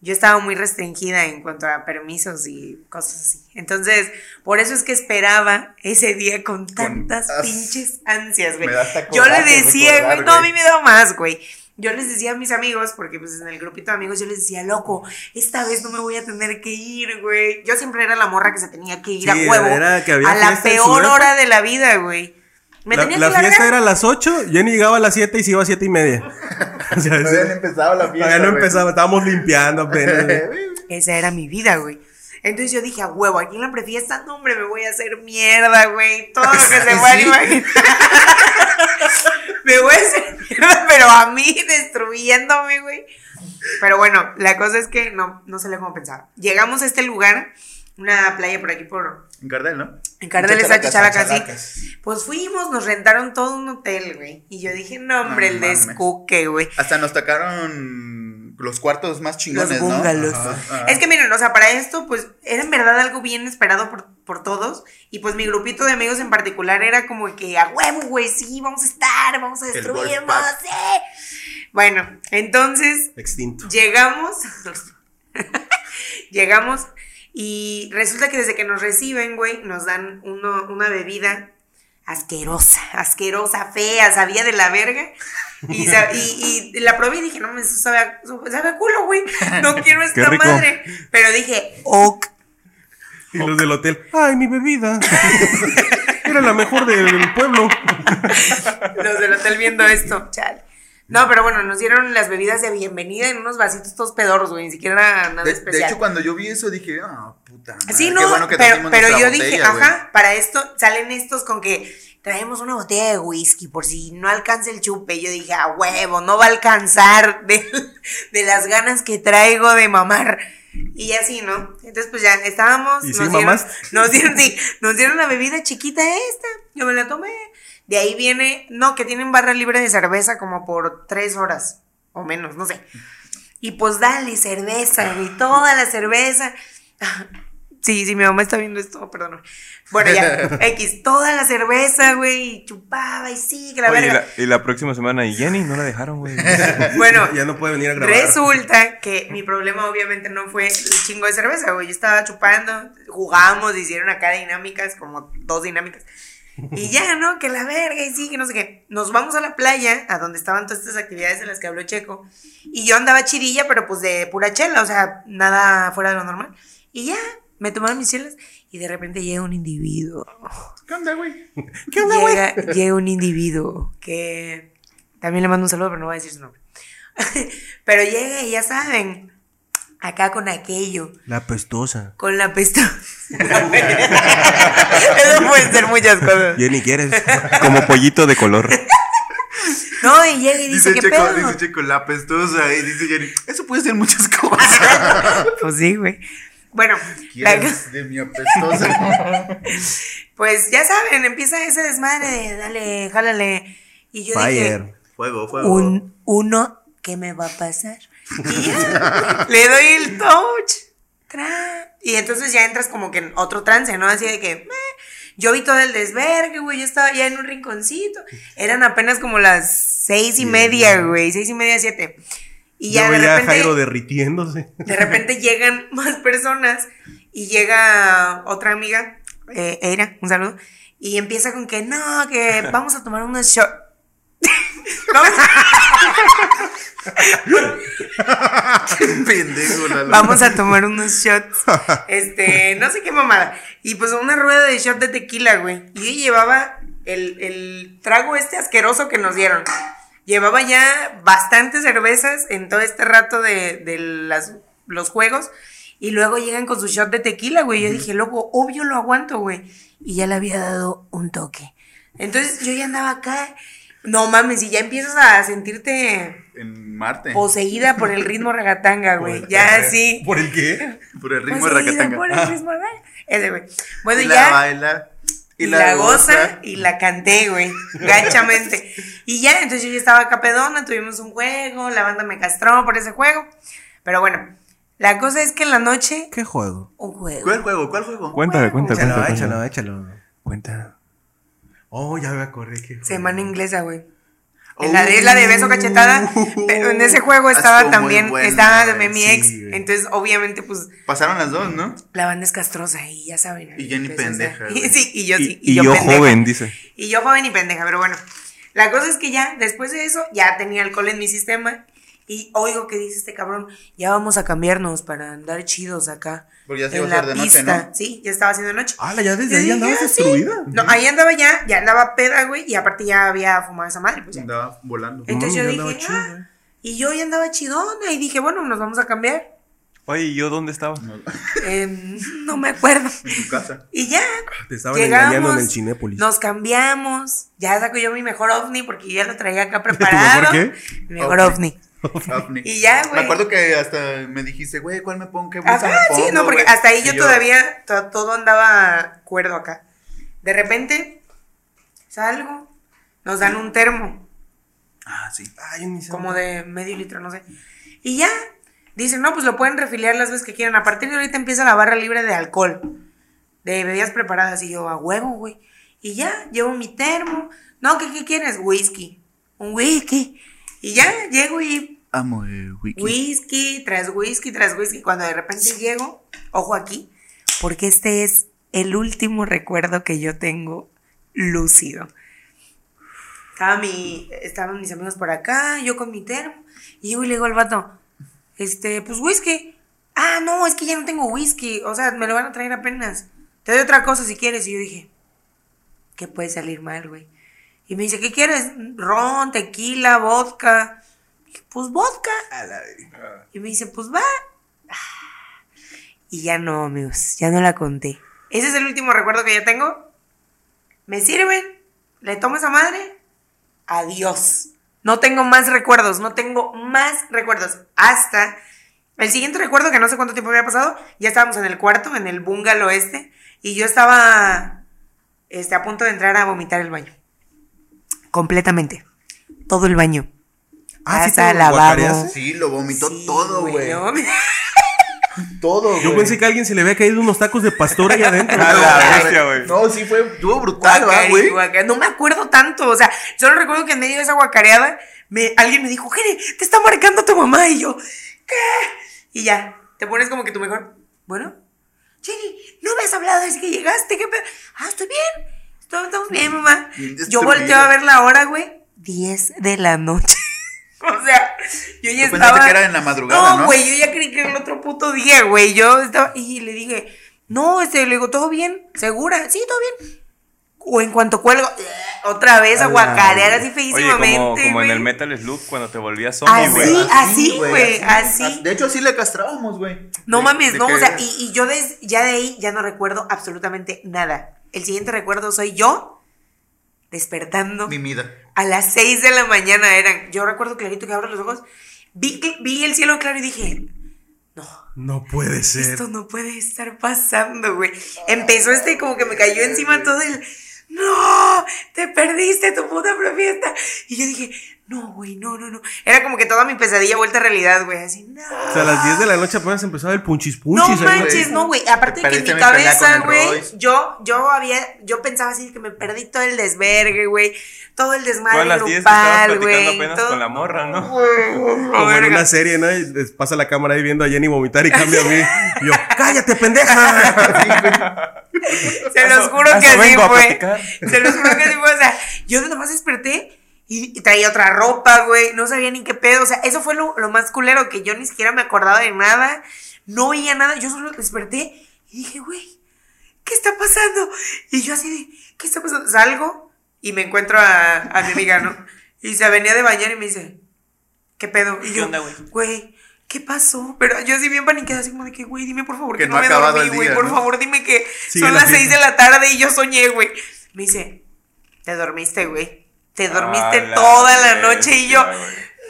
yo estaba muy restringida en cuanto a permisos y cosas así. Entonces, por eso es que esperaba ese día con tantas as- pinches ansias, güey. Yo le decía, güey, no, a mí me da más, güey. Yo les decía a mis amigos, porque pues en el grupito de amigos yo les decía, loco, esta vez no me voy a tener que ir, güey. Yo siempre era la morra que se tenía que ir Sí, a huevo. era que había a la peor hora de la vida, güey. Me La, tenía la que largar. fiesta era a las 8, Jenny llegaba a las 7 y se iba a 7 y media. O sea, No habían empezado la fiesta. todavía no güey. empezaba, estábamos limpiando apenas. Esa era mi vida, güey. Entonces yo dije, a huevo, aquí en la prefiesta, no, hombre, me voy a hacer mierda, güey. Todo lo que se Sí. pueda imaginar. me voy a hacer mierda, pero a mí destruyéndome, güey. Pero bueno, la cosa es que no, no se le como pensaba. Llegamos a este lugar, una playa por aquí por, En Cardel, ¿no? en Chachalaca, sí. Chachalacas. Pues fuimos, nos rentaron todo un hotel, güey. Y yo dije, no, hombre, No el mames. descuque, güey. Hasta nos tocaron los cuartos más chingones, Los. ¿no? Ajá, ajá. Es que miren, o sea, para esto, pues, era en verdad algo bien esperado por, por todos. Y pues mi grupito de amigos en particular era como que a huevo, güey, sí, vamos a estar, vamos a destruirnos, sí. Bueno, entonces Extinto. llegamos. llegamos. Y resulta que desde que nos reciben, güey, nos dan uno, una bebida asquerosa, asquerosa, fea, sabía de la verga. Y, y, y la probé y dije, no, eso sabe, a- sabe a culo, güey. No quiero esta madre. Pero dije, ok. Y los del hotel, ¡ay, mi bebida! Era la mejor del pueblo. Los del hotel viendo esto, chale. No, pero bueno, nos dieron las bebidas de bienvenida en unos vasitos todos pedorros, güey. Ni siquiera era nada De, de especial. hecho, cuando yo vi eso dije, ah, puta. madre, Sí, qué no, bueno que pero, pero yo dije, botella, güey". ajá, para esto salen estos con que traemos una botella de whisky por si no alcanza el chupe. Yo dije, a huevo, no va a alcanzar de, de las ganas que traigo de mamar. Y así, ¿no? Entonces, pues ya estábamos. ¿Y sí nos, dieron, mamaste? nos dieron, sí, nos dieron la bebida chiquita esta. Yo me la tomé. De ahí viene, no, que tienen barra libre de cerveza como por tres horas o menos, no sé. Y pues dale cerveza, güey, toda la cerveza. Sí, sí, mi mamá está viendo esto, perdón. Bueno, ya, X, toda la cerveza, güey, y chupaba y sí, que la Oye, y la, y la próxima semana, y Jenny no la dejaron, güey. Bueno, Ya no puede venir a grabar. Resulta que mi problema obviamente no fue el chingo de cerveza, güey. Yo estaba chupando, jugamos, hicieron acá dinámicas, como dos dinámicas. Y ya, ¿no? Que la verga y sí, que no sé qué. Nos vamos a la playa, a donde estaban todas estas actividades de las que habló Checo. Y yo andaba chirilla, pero pues de pura chela, o sea, nada fuera de lo normal. Y ya, me tomaron mis chelas y de repente llega un individuo. ¿Qué onda, güey? ¿Qué onda, güey? Llega, llega un individuo que también le mando un saludo, pero no voy a decir su nombre. pero llega y ya saben, acá con aquello, La pestosa. con la pestosa. Eso pueden ser muchas cosas. Jenny, ¿quieres? Como pollito de color. No, y llega y dice, Dice ¿qué Checo, pedo? dice Checo, la pestosa. Y dice Jenny, eso puede ser muchas cosas. Pues sí, güey. Bueno, la- ¿Quieres de mi apestosa? pues ya saben, empieza ese desmadre de dale, jálale. Y yo dije, Fire. Fuego, fuego. un uno, ¿qué me va a pasar? Y le doy el touch. tra, Y entonces ya entras como que en otro trance, ¿no? Así de que meh, yo vi todo el desvergue, güey. Yo estaba ya en un rinconcito. Eran apenas como las seis y media, güey. Seis y media, siete. Y ya Yo de repente. Jairo derritiéndose. De repente llegan más personas y llega otra amiga, eh, Eira, un saludo, Y empieza con que no, que vamos a tomar unos shots. Vamos, Pendejo, Lalo. vamos a tomar unos shots. Este, no sé qué mamada. Y pues una rueda de shot de tequila, güey. Y yo llevaba el, el trago este asqueroso que nos dieron. Llevaba ya bastantes cervezas en todo este rato de, de las, los juegos. Y luego llegan con su shot de tequila, güey. Yo dije, loco, obvio lo aguanto, güey. Y ya le había dado un toque. Entonces yo ya andaba acá. No mames, y ya empiezas a sentirte En Marte. poseída por el ritmo ragatanga, güey. Ya sí. ¿Por el qué? Por el ritmo de Poseída Racatanga. por el ritmo raga- Ese, güey. Bueno, y la ya. baila. Y, la, goza y la canté, güey. Gachamente. Y ya, entonces yo ya estaba acá pedona, tuvimos un juego, la banda me castró por ese juego. Pero bueno, la cosa es que en la noche, ¿Qué juego? un juego. ¿Cuál juego? ¿Cuál juego? Cuéntale, cuenta, Échalo, échalo, échalo. Cuenta. Oh, ya me acordé que. Semana inglesa, güey. Oh. En la de la de beso cachetada, pero en ese juego estaba Estuvo muy también, buena, estaba de güey, mi sí, ex, güey. entonces obviamente pues Pasaron las dos, ¿no? la banda es castrosa y ya saben. Y Empezó a pendeja, ser- güey. Sí, y yo sí. Y, y yo joven, dice. Y yo joven y pendeja, pero bueno. La cosa es que ya, después de eso, ya tenía alcohol en mi sistema. Y oigo que dice este cabrón, ya vamos a cambiarnos para andar chidos acá. Porque ya se en iba a la hacer de noche, pista. ¿no? Sí, ya estaba haciendo noche. Ah, ya desde ahí dije, andabas ah, sí. destruida. No, ahí andaba ya, ya andaba peda, güey, y aparte ya había fumado esa madre, pues ya. Andaba volando. Entonces yo andaba dije, chido, ah, y yo ya andaba chidona, y dije, bueno, nos vamos a cambiar. Oye, ¿y yo dónde estaba? No me acuerdo. En tu casa. Y ya, Te estaban engañando en el Cinépolis. Nos cambiamos. Ya saco yo mi mejor ovni porque ya lo traía acá preparado. mejor qué? Mi mejor ovni. Ovni. Y ya, güey. Me acuerdo que hasta me dijiste, güey, ¿cuál me pongo? ¿Qué Ajá, me pongo, sí, no, porque hasta ahí yo, todavía to- todo andaba cuerdo acá. De repente salgo, nos dan un termo, Ah, sí. Ay, ni como de medio litro, no sé. Y ya, dicen, no, pues lo pueden refiliar las veces que quieran. A partir de ahorita empieza la barra libre de alcohol, de bebidas preparadas. Y yo, a huevo, güey. Y ya, llevo mi termo. No, ¿qué, qué quieres? Whisky. Un whisky. Y ya, llego y Amo el wiki. whisky tras whisky tras whisky. Cuando de repente llego, ojo aquí, porque este es el último recuerdo que yo tengo lúcido. Estaba mi, estaban mis amigos por acá, yo con mi termo, y yo le digo al vato, este, pues whisky. Ah, no, es que ya no tengo whisky, o sea, me lo van a traer apenas. Te doy otra cosa si quieres. Y yo dije, ¿qué puede salir mal, güey? Y me dice, ¿qué quieres? Ron, tequila, vodka. Dije, Pues vodka. Y me dice, pues va. Y ya no, amigos, ya no la conté. Ese es el último recuerdo que yo tengo. Me sirven, le tomo esa madre, adiós. No tengo más recuerdos, no tengo más recuerdos. Hasta el siguiente recuerdo, que no sé cuánto tiempo había pasado, ya estábamos en el cuarto, en el bungalow este, y yo estaba este, a punto de entrar a vomitar el baño. Completamente. Todo el baño. Ah, ¿sí lavabo. guacareaste? Sí, lo vomitó Sí, todo, güey. no, Todo, güey. Yo pensé que a alguien se le había caído unos tacos de pastor ahí adentro. A la bestia, güey. No, sí fue, estuvo brutal, ¿va, Guacare- güey? No me acuerdo tanto. O sea, solo recuerdo que en medio de esa guacareada, me, alguien me dijo, Jere, te está marcando tu mamá. Y yo, ¿qué? Y ya, te pones como que tu mejor. Bueno, Jenny, no me has hablado desde que llegaste. ¿Qué pedo? Ah, estoy bien. Estoy- Estamos bien, mamá. Bien Yo volteo a ver la hora, güey. 10 de la noche. o sea, yo ya Tú estaba. pensaste que era en la madrugada, ¿no? No, güey, yo ya creí que era el otro puto día, güey. Yo estaba. Y le dije, no, este, le digo, ¿todo bien? ¿Segura? Sí, todo bien. O en cuanto cuelgo, otra vez a A la- guacarear así Oye, feísimamente. como, como en güey. el Metal Slug cuando te volvías zombie, Así, güey. así, güey, así. De hecho, así le castrábamos, güey. No De- mames, de no, que- o sea, y, y yo des- ya de ahí ya no recuerdo absolutamente nada. El siguiente recuerdo soy yo despertando Mimida. a las 6 de la mañana eran. Yo recuerdo clarito que abro los ojos, vi el cielo claro y dije, no, No puede ser. esto no puede estar pasando, güey. Empezó este como que me cayó encima todo el, no, te perdiste tu puta fiesta. Y yo dije, no, güey, no, no, no. Era como que toda mi pesadilla vuelta a realidad, güey, así, no. O sea, a las 10 de la noche apenas empezaba el punchis No punchis. ahí, manches, no, güey. Aparte de que en mi cabeza, güey, yo, yo había, yo pensaba así que me perdí todo el desvergue, güey. Todo el desmadre Todas las 10 que estabas grupal, güey. apenas todo- con la morra, ¿no? Como en una serie, ¿no? Y les pasa la cámara ahí viendo a Jenny vomitar y cambia a mí. Y yo, ¡cállate, pendeja! Se los juro que así fue. Se los juro que así fue. O sea, yo nomás desperté y, y traía otra ropa, güey. No sabía ni qué pedo. O sea, eso fue lo, lo más culero, que yo ni siquiera me acordaba de nada. No veía nada. Yo solo desperté y dije, güey, ¿qué está pasando? Y yo así de, ¿qué está pasando? Salgo y me encuentro a, a mi amiga, ¿no? Y se venía de bañar y me dice, ¿qué pedo? Y ¿Qué yo, onda, güey? güey, ¿qué pasó? Pero yo así bien paniqueada, así como de que, güey, dime por favor que, Que no, me dormí, güey. Por ¿no? favor, dime que Sigue son la las 6 fiesta. de la tarde y yo soñé, güey. Me dice, te dormiste, güey. Te dormiste la toda la noche y yo, güey.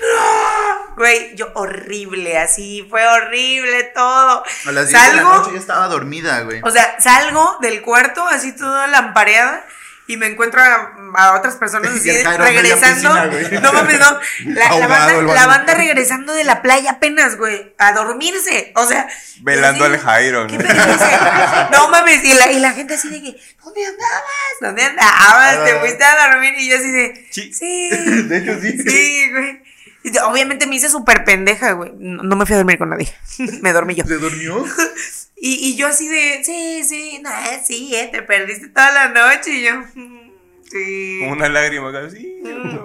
no, güey, yo horrible, así fue horrible todo. A las 10 de la Salgo, noche ya estaba dormida, güey. o sea, salgo del cuarto así toda lampareada y me encuentro a, a otras personas así regresando. piscina, no mames, no. La, banda, la regresando de la playa apenas, güey, a dormirse. O sea, Velando al Jairo, ¿qué ¿no? mames, y la, y la gente así de que, ¿dónde andabas? ¿Dónde andabas? Te Ah. fuiste a dormir y yo así de, Sí. sí. De hecho, sí. Sí, güey. Obviamente me hice súper pendeja, güey. No, no me fui a dormir con nadie. me dormí yo. ¿Se durmió? Y, y yo así de, sí, sí, no, sí, eh, te perdiste toda la noche. Y yo, "Mm, sí. Con una lágrima acá, sí.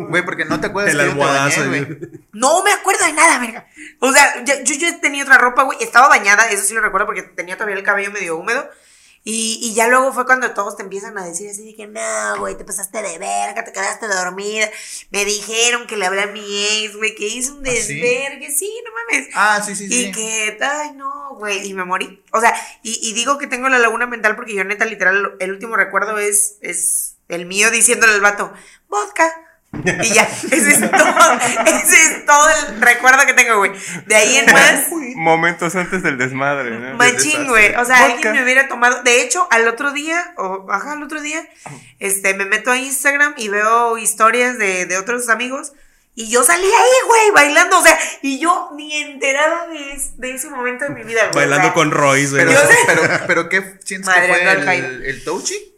Güey, porque no te acuerdas El que yo te almohadazo. bañé, güey. No me acuerdo de nada, verga. O sea, yo, yo tenía otra ropa, güey. Estaba bañada, eso sí lo recuerdo porque tenía todavía el cabello medio húmedo. Y, y ya luego fue cuando todos te empiezan a decir así de que no, güey, te pasaste de verga, te quedaste dormida. Me dijeron que le hablé a mi ex, güey, que hizo un ¿Ah, sí? desvergue. Sí, no mames. Ah, sí, sí, Y sí. que, ay, no, güey, y me morí. O sea, y, y digo que tengo la laguna mental porque yo, neta, literal, el último recuerdo es, es el mío diciéndole al vato, vodka. Y ya, ese es todo, ese es todo el recuerdo que tengo, güey. De ahí en más, Momentos antes del desmadre, ¿no? machín, güey. O sea, Vodka. alguien me hubiera tomado. De hecho, al otro día, o ajá, al otro día, este, me meto a Instagram y veo historias de, de otros amigos. Y yo salí ahí, güey, bailando. O sea, y yo ni enterada de, es- de ese momento de mi vida, güey. Bailando o sea, con Royce, güey. Pero, pero, pero, ¿qué sientes Madre, que fue Jairo. el, el touchy?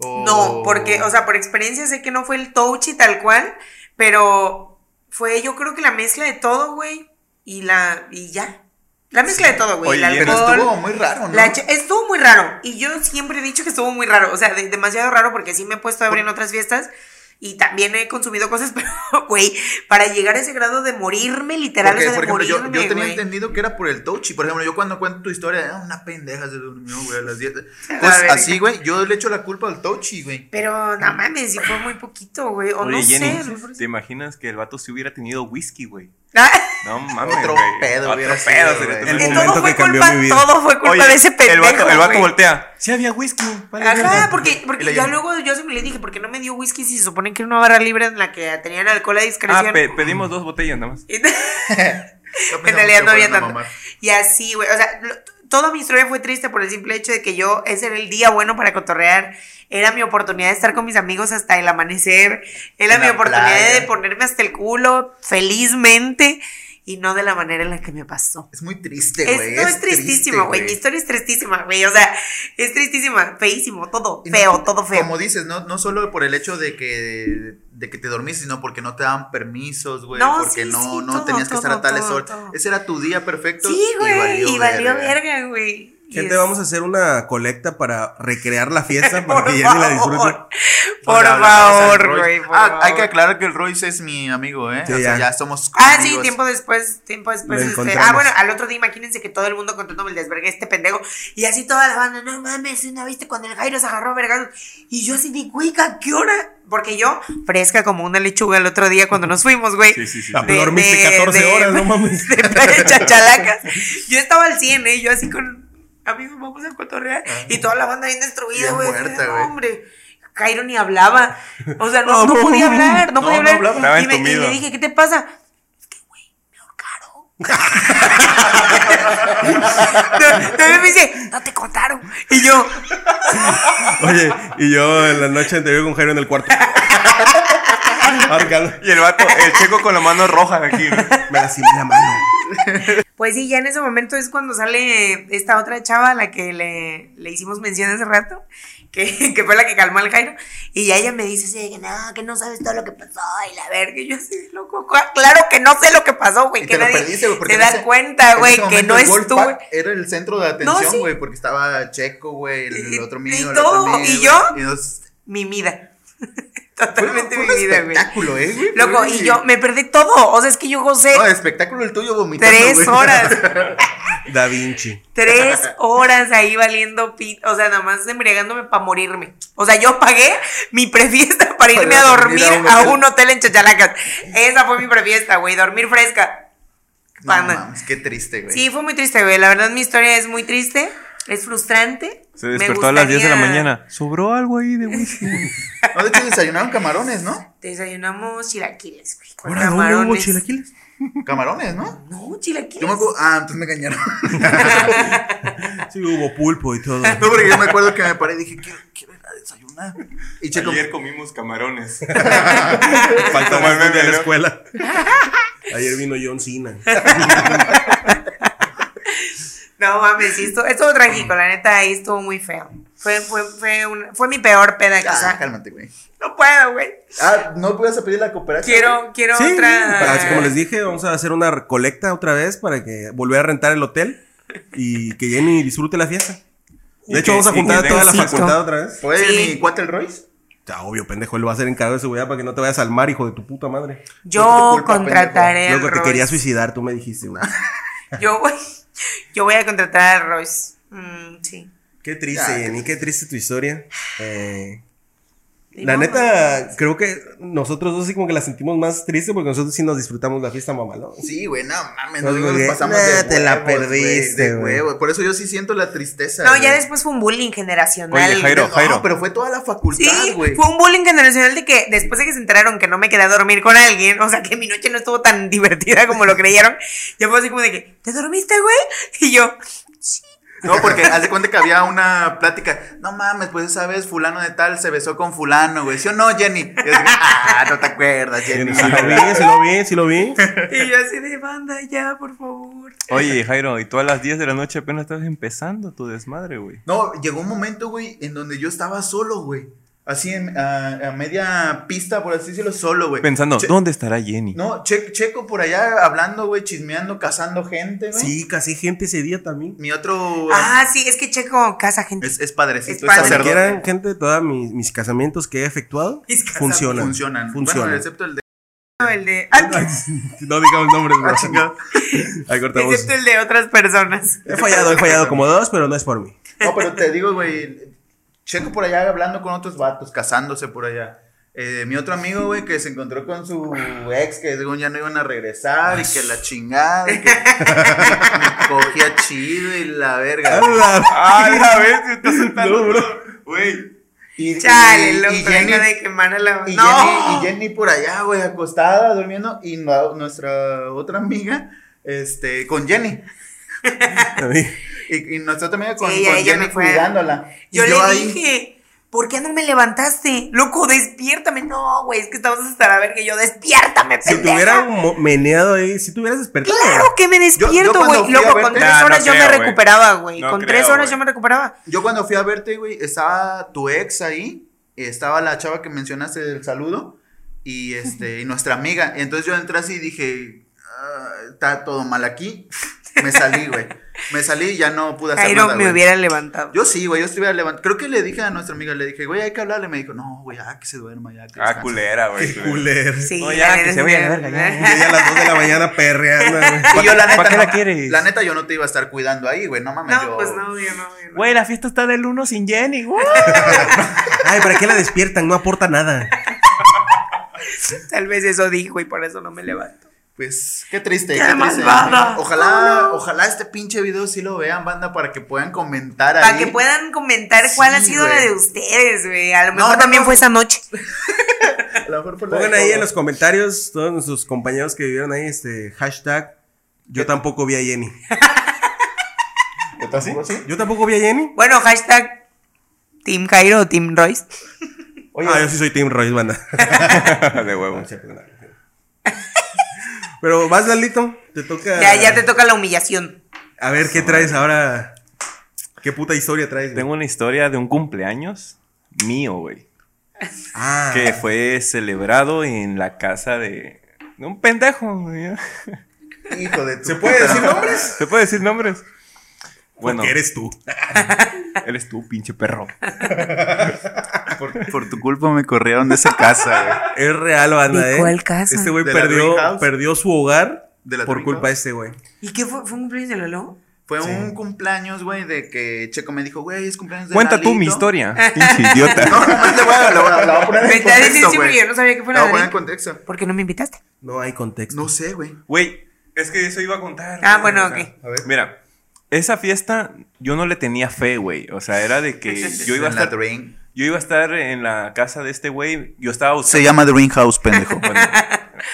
No, porque, o sea, por experiencia sé que no fue el touchy tal cual, pero fue yo creo que la mezcla de todo, güey, y la, y ya. La mezcla de todo, güey. Pero estuvo muy raro, ¿no? la estuvo muy raro. Y yo siempre he dicho que estuvo muy raro. O sea, de- demasiado raro porque sí me he puesto a abrir en otras fiestas. Y también he consumido cosas, pero, güey, para llegar a ese grado de morirme, literal, Porque, o sea, por de ejemplo, yo, morirme, yo tenía güey. entendido que era por el touchy. Por ejemplo, yo cuando cuento tu historia, ah, una pendeja se durmió, güey, a las 10. A Pues así, güey, yo le echo la culpa al touchy, güey. Pero no mames, sí fue muy poquito, güey. O Oye, no Jenny, sé. ¿te imaginas que el vato si hubiera tenido whisky, güey? Ah, No mames, Otro güey. pedo Otro hubiera pedo sido, El que momento. todo fue que cambió culpa, mi vida. todo fue culpa Oye, de ese pendejo. el vato, el vato voltea. Sí había whisky. vale, Ajá, porque, porque ya luego yo se me le dije, ¿por qué no me dio whisky si se supone que era una barra libre en la que tenían alcohol a discreción? Ah, pe- pedimos dos botellas nada más. En realidad no había tanto. mamar. Y así, güey, o sea, lo- toda mi historia fue triste por el simple hecho de que yo, ese era el día bueno para cotorrear, era mi oportunidad de estar con mis amigos hasta el amanecer, era mi oportunidad playa. de ponerme hasta el culo felizmente y no de la manera en la que me pasó. Es muy triste, Es, güey. no, es tristísima, güey. Mi historia es tristísima, güey. O sea, es tristísima, feísimo, todo Y no- feo, todo feo. Como dices, no, no solo por el hecho de que, de que te dormiste, sino porque no te daban permisos, güey. No, porque sí, no, sí, no todo, tenías que estar a tales horas. Ese era tu día perfecto. Sí, güey. Y valió, verga, güey. Gente, vamos a hacer una colecta para recrear la fiesta para que Jenny la disfrute. Por favor, güey. Ah, hay que aclarar que el Royce es mi amigo, ¿eh? Sí, o sea, ya. ya somos. Ah, sí, tiempo después, tiempo después. Este, ah, bueno, al otro día imagínense que todo el mundo contándome el desvergue este pendejo. Y así toda la banda, no mames, ¿no viste cuando el Jairo se agarró a vergazos? Y yo así de, güey, ¿a qué hora? Porque yo, fresca como una lechuga el otro día cuando nos fuimos, güey. Sí, sí, sí. Ah, pues dormiste 14 horas, no mames. De chachalacas. Yo estaba al 100, ¿eh? Yo así con, amigos, vamos a cotorrear. Y toda la banda bien destruida, güey. hombre. Jairo ni hablaba. O sea, no, no podía hablar, no, no, podía no hablar. hablaba. Y, me- y le dije, ¿qué te pasa? Es que, güey, me ahorcaron. También me dice, no te contaron. Y yo, Oye, y yo en la noche anterior con Jairo en el cuarto. Y el vato, el checo con la mano roja aquí. ¿no? Me lastimé la mano. Pues sí, ya en ese momento es cuando sale esta otra chava a la que le, le hicimos mención hace rato, que, que fue la que calmó al Jairo. Y ya ella me dice así que no, que no sabes todo lo que pasó y la verga. Y yo así, loco, cu- claro que no sé lo que pasó, güey. Que te nadie perdiste, güey, porque se en da ese- cuenta, en güey, que no el estuve. Era el centro de No, atención, sí. güey, porque estaba Checo, güey, el otro y mío, el todo, otro mío, y yo, y nos- Mimida. Fue, Totalmente fue un mimida, güey. espectáculo, ¿eh, güey? Loco, Fue- y yo me perdí todo. O sea, es que yo gocé No, espectáculo el tuyo vomitando, tres güey. horas. Da Vinci. Tres horas ahí valiendo pit, o sea, nada más embriagándome para morirme. O sea, yo pagué mi prefiesta para irme a Para dormir dormir a a un, hotel en Chachalacas. Esa fue mi prefiesta, güey, dormir fresca. No mames, qué triste, güey. Sí, fue muy triste, güey. La verdad, mi historia es muy triste, es frustrante. Se despertó a las 10 de la mañana. Sobró algo ahí de whisky. No, de hecho desayunaron camarones, ¿no? Desayunamos chilaquiles, güey. Ahora, ¿dónde hubo camarones. chilaquiles? Camarones, ¿no? No, chilaquiles. Yo me acuerdo, ah, entonces me engañaron. Sí, hubo pulpo y todo. No, porque yo me acuerdo que me paré y dije, quiero, quiero ir a desayunar. Y Checo, Ayer comimos camarones. Falta más de la escuela. Ayer vino John Cena. No mames, sí, estuvo, estuvo trágico, la neta, ahí estuvo muy feo. Fue, fue, fue, un- fue mi peor peda que ah, cálmate, güey. No puedo, güey. Ah, ¿no puedes pedir la cooperación? Quiero, quiero Sí, otra. para- así como les dije, vamos a hacer una recolecta otra vez para que volver a rentar el hotel y que Jenny disfrute la fiesta. De hecho, vamos a juntar a toda la facultad otra vez. ¿Puede Sí. mi cuate el Royce? Ya, obvio, pendejo, él lo va a hacer encargado de seguridad para que no te vayas al mar, hijo de tu puta madre. Yo No culpa, contrataré Luego te quería suicidar, tú me dijiste, güey. Yo voy, yo voy a contratar al Royce. Mm, sí. Qué triste, Ya, Jenny, qué triste tu historia. Eh, la no, neta, creo que nosotros dos sí como que la sentimos más triste porque nosotros sí nos disfrutamos la fiesta mamalón. Sí, güey, no mames, No, güey, nos pasamos nah, de te la huevos, güey, perdiste, güey. huevo. Por eso yo sí siento la tristeza. No, güey. ya después fue un bullying generacional. Oye, Jairo, No, Jairo. pero fue toda la facultad, Sí, güey. fue un bullying generacional de que después de que se enteraron que no me quedé a dormir con alguien, o sea que mi noche no estuvo tan divertida como lo creyeron, ya fue así como de que, ¿te dormiste, güey? Y yo, No, porque haz de cuenta que había una plática. No mames, pues esa vez fulano de tal se besó con fulano, güey. ¿Sí o no, Jenny? Y yo así, ah, no te acuerdas, Jenny. Sí lo vi, sí lo vi, sí lo vi. y yo así de banda, ya, por favor. Oye, Jairo, y tú a las 10 de la noche apenas estabas empezando tu desmadre, güey. No, llegó un momento, güey, en donde yo estaba solo, güey. Así en, a, a media pista, por así decirlo, solo, güey. Pensando, Che- ¿dónde estará Jenny? No, che- Checo por allá hablando, güey, chismeando, cazando gente, güey. Sí, casi gente ese día también. Mi otro Ah, sí, es que Checo casa gente. es, es padrecito, Es es, padre. sacerdote. Quieran gente de todos mis, mis casamientos que he efectuado, Mis funcionan. Funcionan. Funcionan. Bueno, excepto el de. el de, no digamos nombres, bro. Ah, chingado. Ahí cortamos. excepto el de otras personas. He fallado, he fallado como dos, pero no es por mí. No, pero te digo, güey. Checo por allá hablando con otros vatos, casándose por allá. Eh, mi otro amigo, güey, que se encontró con su ex, que según ya no iban a regresar, y que la chingada, y que cogía chido y la verga. ¡Ah, la vez! Se está soltando. No, bro. Güey. Y, Chale, y- loco, y Jenny, de quemar a la... y, no. Jenny, y Jenny por allá, güey, acostada, durmiendo, y no- nuestra otra amiga, este, con Jenny. Y, y otra amiga con, Sí, con ella Jenny me fue- cuidándola. Yo, le ahí- dije, ¿por qué no me levantaste? Loco, despiértame. No, güey, es que estabas hasta la verga. Y yo, despiértame, Si te pendeja. mo- meneado ahí, si te hubieras despertado. Claro que me despierto, güey. Loco, con verte- tres no horas yo creo, me recuperaba, güey. No con creo, tres horas yo me recuperaba. Yo cuando fui a verte, güey, estaba tu ex ahí, estaba la chava que mencionaste del saludo, y este, y nuestra amiga. Entonces yo entré así y dije, "Ah, está todo mal aquí. Me salí, güey. Me salí y ya no pude hacer Jairo nada, me güey. hubiera levantado. Yo sí, güey, yo estuviera levantado. Creo que le dije a nuestra amiga, le dije, güey, hay que hablarle. Me dijo, no, güey, ya que se duerma, ya que Ah, descanse". culera, güey. Culero. Sí, No, ya, que se vaya a la verga, ya. Y ella a las 2 de la mañana perreando. güey. Y yo, la neta, ¿Para qué no, la quieres? La neta, yo no te iba a estar cuidando ahí, güey, no mames. No, yo... pues no, yo no. yo no. Güey, la fiesta está del 1 sin Jenny, güey. Ay, ¿para qué la despiertan? No aporta nada. Tal vez eso dijo y por eso no me levanto. Pues, qué triste, ¡Qué qué, triste. Ojalá, ojalá este pinche video sí lo vean, banda, para que puedan comentar ahí. Para que puedan comentar cuál ha sido la de ustedes, güey. A lo mejor no, también no. fue esa noche. A lo mejor por la Pongan ahí todo. en los comentarios, todos nuestros compañeros que vivieron ahí, este hashtag. Yo tampoco vi a Jenny. ¿Yo tampoco, sí? Yo tampoco vi a Jenny. Bueno, hashtag Team Jairo o Team Royce. Oye, Ah, yo sí soy Team Royce, banda. de huevo. Pero vas, Lalito, te toca. Ya, ya te toca la humillación. A ver, ¿qué traes ahora? ¿Qué puta historia traes? güey? Tengo una historia de un cumpleaños mío, güey. Ah, Que fue celebrado en la casa de, de un pendejo. güey. Hijo de tu ¿Se puede puta decir nombres? ¿Se puede decir nombres? Bueno, Porque eres tú. eres tú, pinche perro. Por, por tu culpa me corrieron de esa casa, güey. Es real, banda, ¿De ¿eh? cuál casa? Este güey ¿De la perdió, perdió su hogar ¿De la por Dream culpa House? de este güey. ¿Y qué fue? ¿Fue un cumpleaños de Lolo? Fue un cumpleaños, güey, de que Checo me dijo, güey, es cumpleaños de Cuenta tú mi Lalito. historia, pinche idiota. No, nomás le voy a, le voy a- la voy a poner en contexto, güey. porque yo no sabía que fue La la voy a poner en contexto. ¿Por qué no me invitaste? No hay contexto. No sé, güey. Güey, es que eso iba a contar. Ah, bueno, o sea, ok. A ver. Mira, esa fiesta yo no le tenía fe, güey. O sea, era de que yo iba a En la estar, Dream. yo iba a estar en la casa de este güey. Yo estaba buscando. Se llama Dream House, pendejo. Bueno,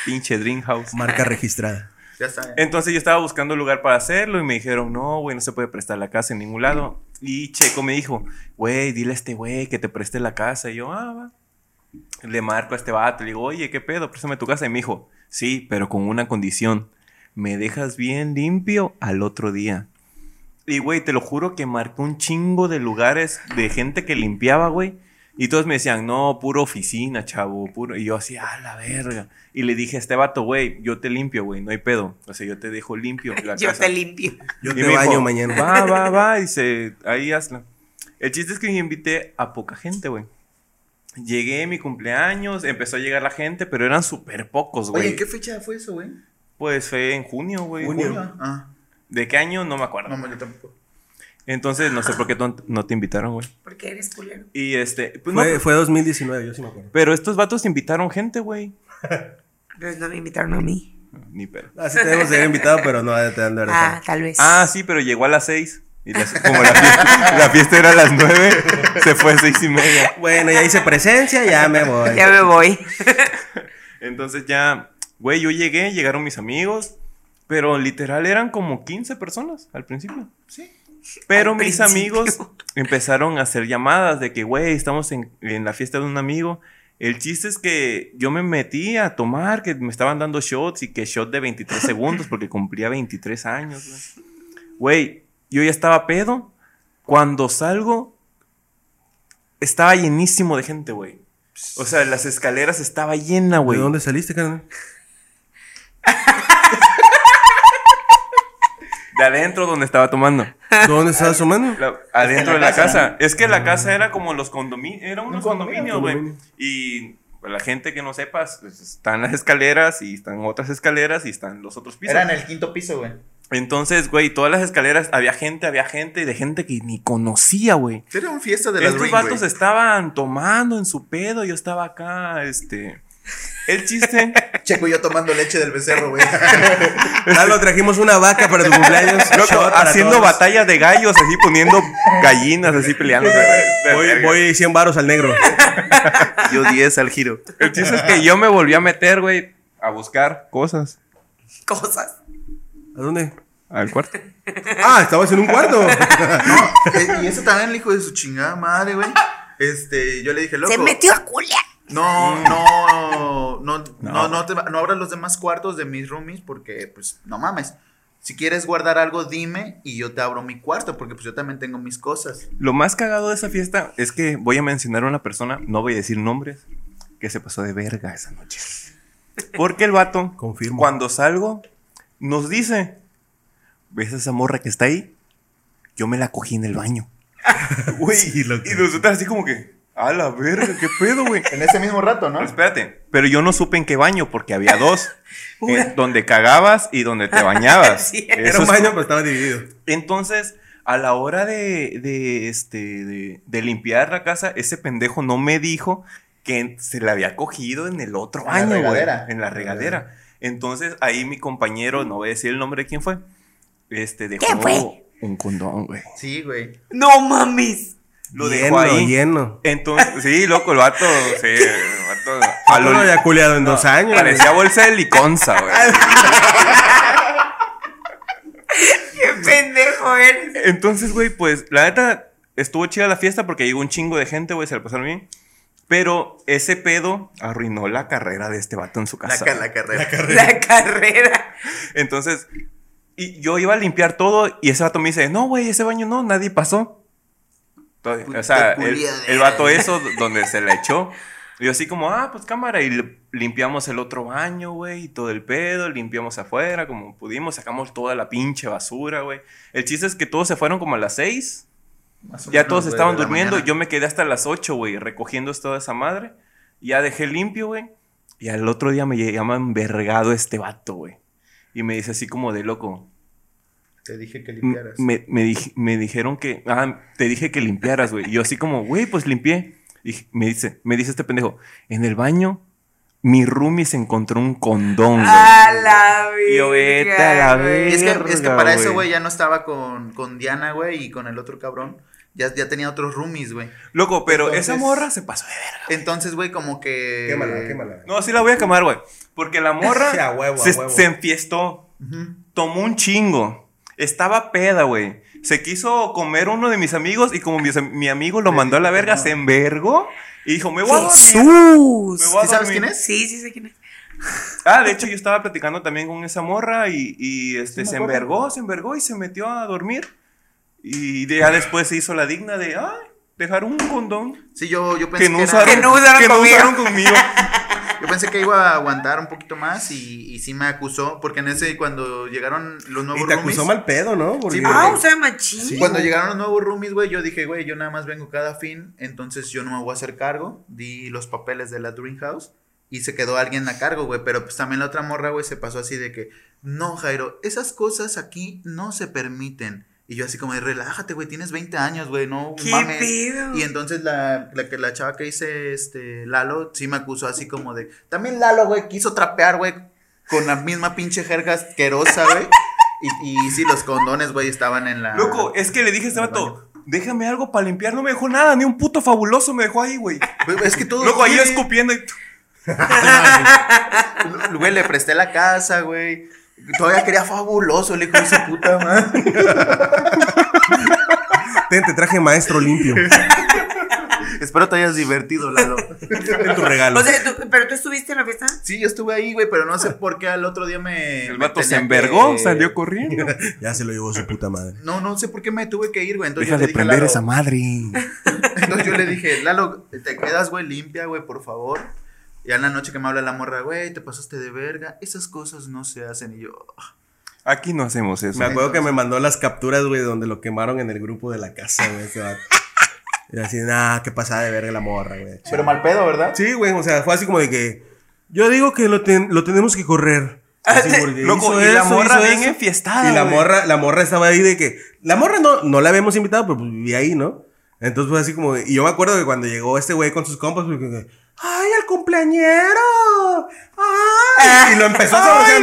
pinche Dream House. Marca registrada. ya está. Entonces yo estaba buscando un lugar para hacerlo y me dijeron, no, güey, no se puede prestar la casa en ningún lado. Y Checo me dijo, güey, dile a este güey que te preste la casa. Y yo, ah, va. Le marco a este vato, le digo, oye, ¿qué pedo? Préstame tu casa. Y me dijo, sí, pero con una condición. Me dejas bien limpio al otro día. Y, güey, te lo juro que marcó un chingo de lugares de gente que limpiaba, güey. Y todos me decían, no, puro oficina, chavo, puro. Y yo así, a la verga. Y le dije a este vato, güey, yo te limpio, güey, no hay pedo. O sea, yo te dejo limpio la Yo casa. te limpio. Yo Y te me baño dijo, mañana. Va, va, va. Y dice, ahí hazla. El chiste es que yo invité a poca gente, güey. Llegué mi cumpleaños, empezó a llegar la gente, pero eran súper pocos, güey. Oye, ¿qué fecha fue eso, güey? Pues fue en junio, güey. Junio. Ah, ¿De qué año? No me acuerdo. no, yo tampoco. Entonces, no sé por qué no, te invitaron, güey. Porque eres culero. Y este, pues no, Fue, fue 2019, yo sí me acuerdo. pero estos vatos invitaron gente, güey. Pero no me invitaron a mí. Ni pero. Así Ah, tenemos que haber invitado, pero no te han de Ah, tal vez. Ah, sí, pero llegó a las seis. Y las- como la fiesta, la fiesta era a las nueve, se fue a seis y media. Bueno, ya hice presencia, ya me voy. Ya me voy. Entonces ya, güey, yo llegué, llegaron mis amigos, pero literal eran como 15 personas al principio. Sí. Pero Al mis principio. amigos empezaron a hacer llamadas de que, güey, estamos en, en la fiesta de un amigo. El chiste es que yo me metí a tomar, que me estaban dando shots y que shot de 23 segundos porque cumplía 23 años, güey. Yo ya estaba pedo. Cuando salgo, estaba llenísimo de gente, güey. O sea, las escaleras estaba llena, ¿De güey. dónde saliste, carnal? De adentro donde estaba tomando. ¿Dónde estabas tomando? La- adentro la de la casa. casa. Es que la casa era como los condominios. Eran unos condominio, condominios, güey. condominio. Y pues, la gente que no sepas, pues, están las escaleras y están otras escaleras y están los otros pisos. Era en el quinto piso, güey. Entonces, güey, todas las escaleras había gente, había gente, de gente que ni conocía, güey. Era una fiesta de la Estos vatos güey. estaban tomando en su pedo, yo estaba acá, este... El chiste... Checo y yo tomando leche del becerro, güey. Lalo, trajimos una vaca para tu cumpleaños. Loco, haciendo todos. batalla de gallos, así poniendo gallinas, así peleando. Voy, voy 100 varos al negro. yo 10 al giro. El chiste es que yo me volví a meter, güey, a buscar cosas Cosas. ¿A dónde? al cuarto. Ah, estabas en un cuarto. Eh, y eso también el hijo de su chingada madre, güey. Este, yo le dije, loco. Se metió a culia. No, no, no, no, No. no, te, no abras los demás cuartos de mis roomies porque, pues, no mames. Si quieres guardar algo, dime y yo te abro mi cuarto porque, pues, yo también tengo mis cosas. Lo más cagado de esa fiesta es que voy a mencionar a una persona, no voy a decir nombres, que se pasó de verga esa noche. Porque el vato, Confirmo. cuando salgo, nos dice, ¿ves a esa morra que está ahí? Yo me la cogí en el baño. Güey, Sí, y nosotros así como que, a la verga, ¿qué pedo, güey? En ese mismo rato, ¿no? Pero espérate, pero yo no supe en qué baño porque había dos. eh, donde cagabas y donde te bañabas. Sí, Era un baño, pero estaba dividido. Entonces, a la hora de, de, este, de, de limpiar la casa, ese pendejo no me dijo que se la había cogido en el otro En la baño, güey, regadera. En la regadera. Entonces, ahí mi compañero, no voy a decir el nombre de quién fue, este, dejó ¿Quién fue? un condón, güey. Sí, güey. No mames. Lo lleno, dejó ahí. lleno. Entonces, sí, loco, el vato, sí, el vato, a lo- no había culiado en dos años. Parecía bolsa de liconza, güey. Qué pendejo eres. Entonces, güey, pues, la neta, estuvo chida la fiesta porque llegó un chingo de gente, güey, se la pasaron bien. Pero ese pedo arruinó la carrera de este vato en su La, casa. ca- la carrera. La carrera. Entonces, y yo iba a limpiar todo y ese vato me dice, no, güey, ese baño no, nadie pasó. O sea, el, el vato eso donde se la echó. Y yo así como, ah, pues cámara. Y li- limpiamos el otro baño, güey, y todo el pedo. Limpiamos afuera como pudimos. Sacamos toda la pinche basura, güey. El chiste es que todos se fueron como a las seis. Más Ya todos estaban durmiendo. mañana. Yo me quedé hasta las 8, güey, recogiendo toda esa madre. Ya dejé limpio, güey. Y al otro día me llama envergado este vato, güey. Y me dice así como de loco. Te dije que limpiaras. Me, me, dij- me dijeron que. Ah, te dije que limpiaras, güey. Y yo así como, güey, pues limpié. Y me dice, me dice este pendejo, en el baño, mi roomie se encontró un condón, güey. A la Y yo, vete a la verga, es que, es que verga, para eso, güey. ya no estaba con, con Diana, güey, y con el otro cabrón. Ya, ya tenía otros roomies, güey. Loco, pero esa morra se pasó de verga. Entonces, güey, como que. Quémala, quémala. No, sí la voy a quemar, güey. Porque la morra Sí, a huevo, a se, huevo. se enfiestó. Tomó un chingo. Estaba peda, güey. Se quiso comer uno de mis amigos y como mi, mi amigo lo mandó a la verga, se envergó y dijo, me voy a dormir. Jesús. Me voy a ¿Sí sabes dormir. quién es? Sí, sí sé quién es. Ah, de hecho yo estaba platicando también con esa morra y, y, este, se acuerdo. envergó, se envergó y se metió a dormir. Y de- ya después se hizo la digna de, ay, dejar un condón Sí, yo, yo pensé que no que, usaron, Que no usaron que no conmigo. pensé que iba a aguantar un poquito más y, y sí me acusó. Porque en ese, cuando llegaron los nuevos Y te roomies. acusó mal pedo, ¿no? Porque- Sí, Ah, porque- o sea, machín. Cuando llegaron los nuevos roomies, güey, yo dije, güey, yo nada más vengo cada fin, entonces yo no me voy a hacer cargo. Di los papeles de la Dream House y se quedó alguien a cargo, güey. Pero pues también la otra morra, güey, se pasó así de que, no, Jairo, esas cosas aquí no se permiten. Y yo así como de, relájate, güey, tienes 20 años, güey, no ¿Qué mames. pedo? Y entonces la, la, la chava que dice, este, Lalo, sí me acusó así como de, también Lalo, güey, quiso trapear, güey, con la misma pinche jerga asquerosa, güey. Y, y sí, los condones, güey, estaban en la... Loco, es que le dije a este vato, déjame algo para limpiar. No me dejó nada, ni un puto fabuloso me dejó ahí, güey. Es que todo. Loco, ahí escupiendo y... Güey, le presté la casa, güey. Todavía quería fabuloso, el hijo de su puta madre. Ten, te traje maestro limpio. Espero te hayas divertido, Lalo. Ten tu regalo. O sea, tú- pero tú estuviste en la fiesta. Sí, yo estuve ahí, güey, pero no sé por qué al otro día me. El me vato se envergó, que- salió corriendo. ya se lo llevó su puta madre. No, no sé por qué me tuve que ir, güey. Entonces Deja yo le de dije prender Lalo- esa madre. Entonces yo le dije, Lalo, te quedas, güey, limpia, güey, por favor. Ya en la noche que me habla la morra, güey, te pasaste de verga. Esas cosas no se hacen. Y yo, "Ah". Aquí no hacemos eso. Me acuerdo que me mandó las capturas, güey, donde lo quemaron en el grupo de la casa, güey. ese vato. Y así, nah, qué pasada de verga la morra, güey. pero mal pedo, ¿verdad? Sí, güey, o sea, fue así como de que. Yo digo que lo, ten- lo tenemos que correr. Así, porque Loco, hizo y la eso, morra hizo bien eso. enfiestada, Y la morra, la morra estaba ahí de que. La morra no, no la habíamos invitado, pero pues vivía ahí, ¿no? Entonces fue así como. de- y yo me acuerdo que cuando llegó este güey con sus compas, pues, que, ¡ay, el cumpleañero! ¡Ay! Y lo empezó a sabrosear.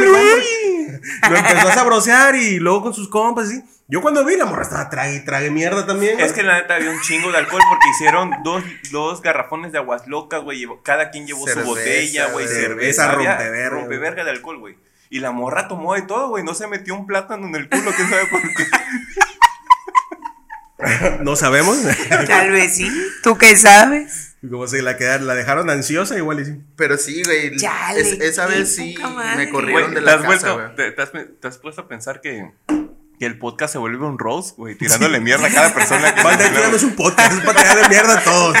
Lo empezó a sabrosear y luego con sus compas, así. Yo cuando vi, la morra estaba trague y trague mierda también. güey. Es que la neta había un chingo de alcohol porque hicieron dos, dos garrafones de aguas locas, güey. Cada quien llevó Cerveza, su botella, güey. Cerveza, Cerveza rompeverga, rompeverga de alcohol, güey. Y la morra tomó de todo, güey. No se metió un plátano en el culo, quién sabe por qué. No sabemos. Tal vez sí. ¿Tú qué sabes? Como se la quedaron, la dejaron ansiosa, igual y sí. Pero sí, güey. Chale, es- esa vez sí me corrieron Güey, de ¿te la has, casa, vuelto- güey. te, te has, te has puesto a pensar que, que el podcast se vuelve un roast, güey. Tirándole mierda a cada persona que no es un podcast, es para tirar de mierda a todos.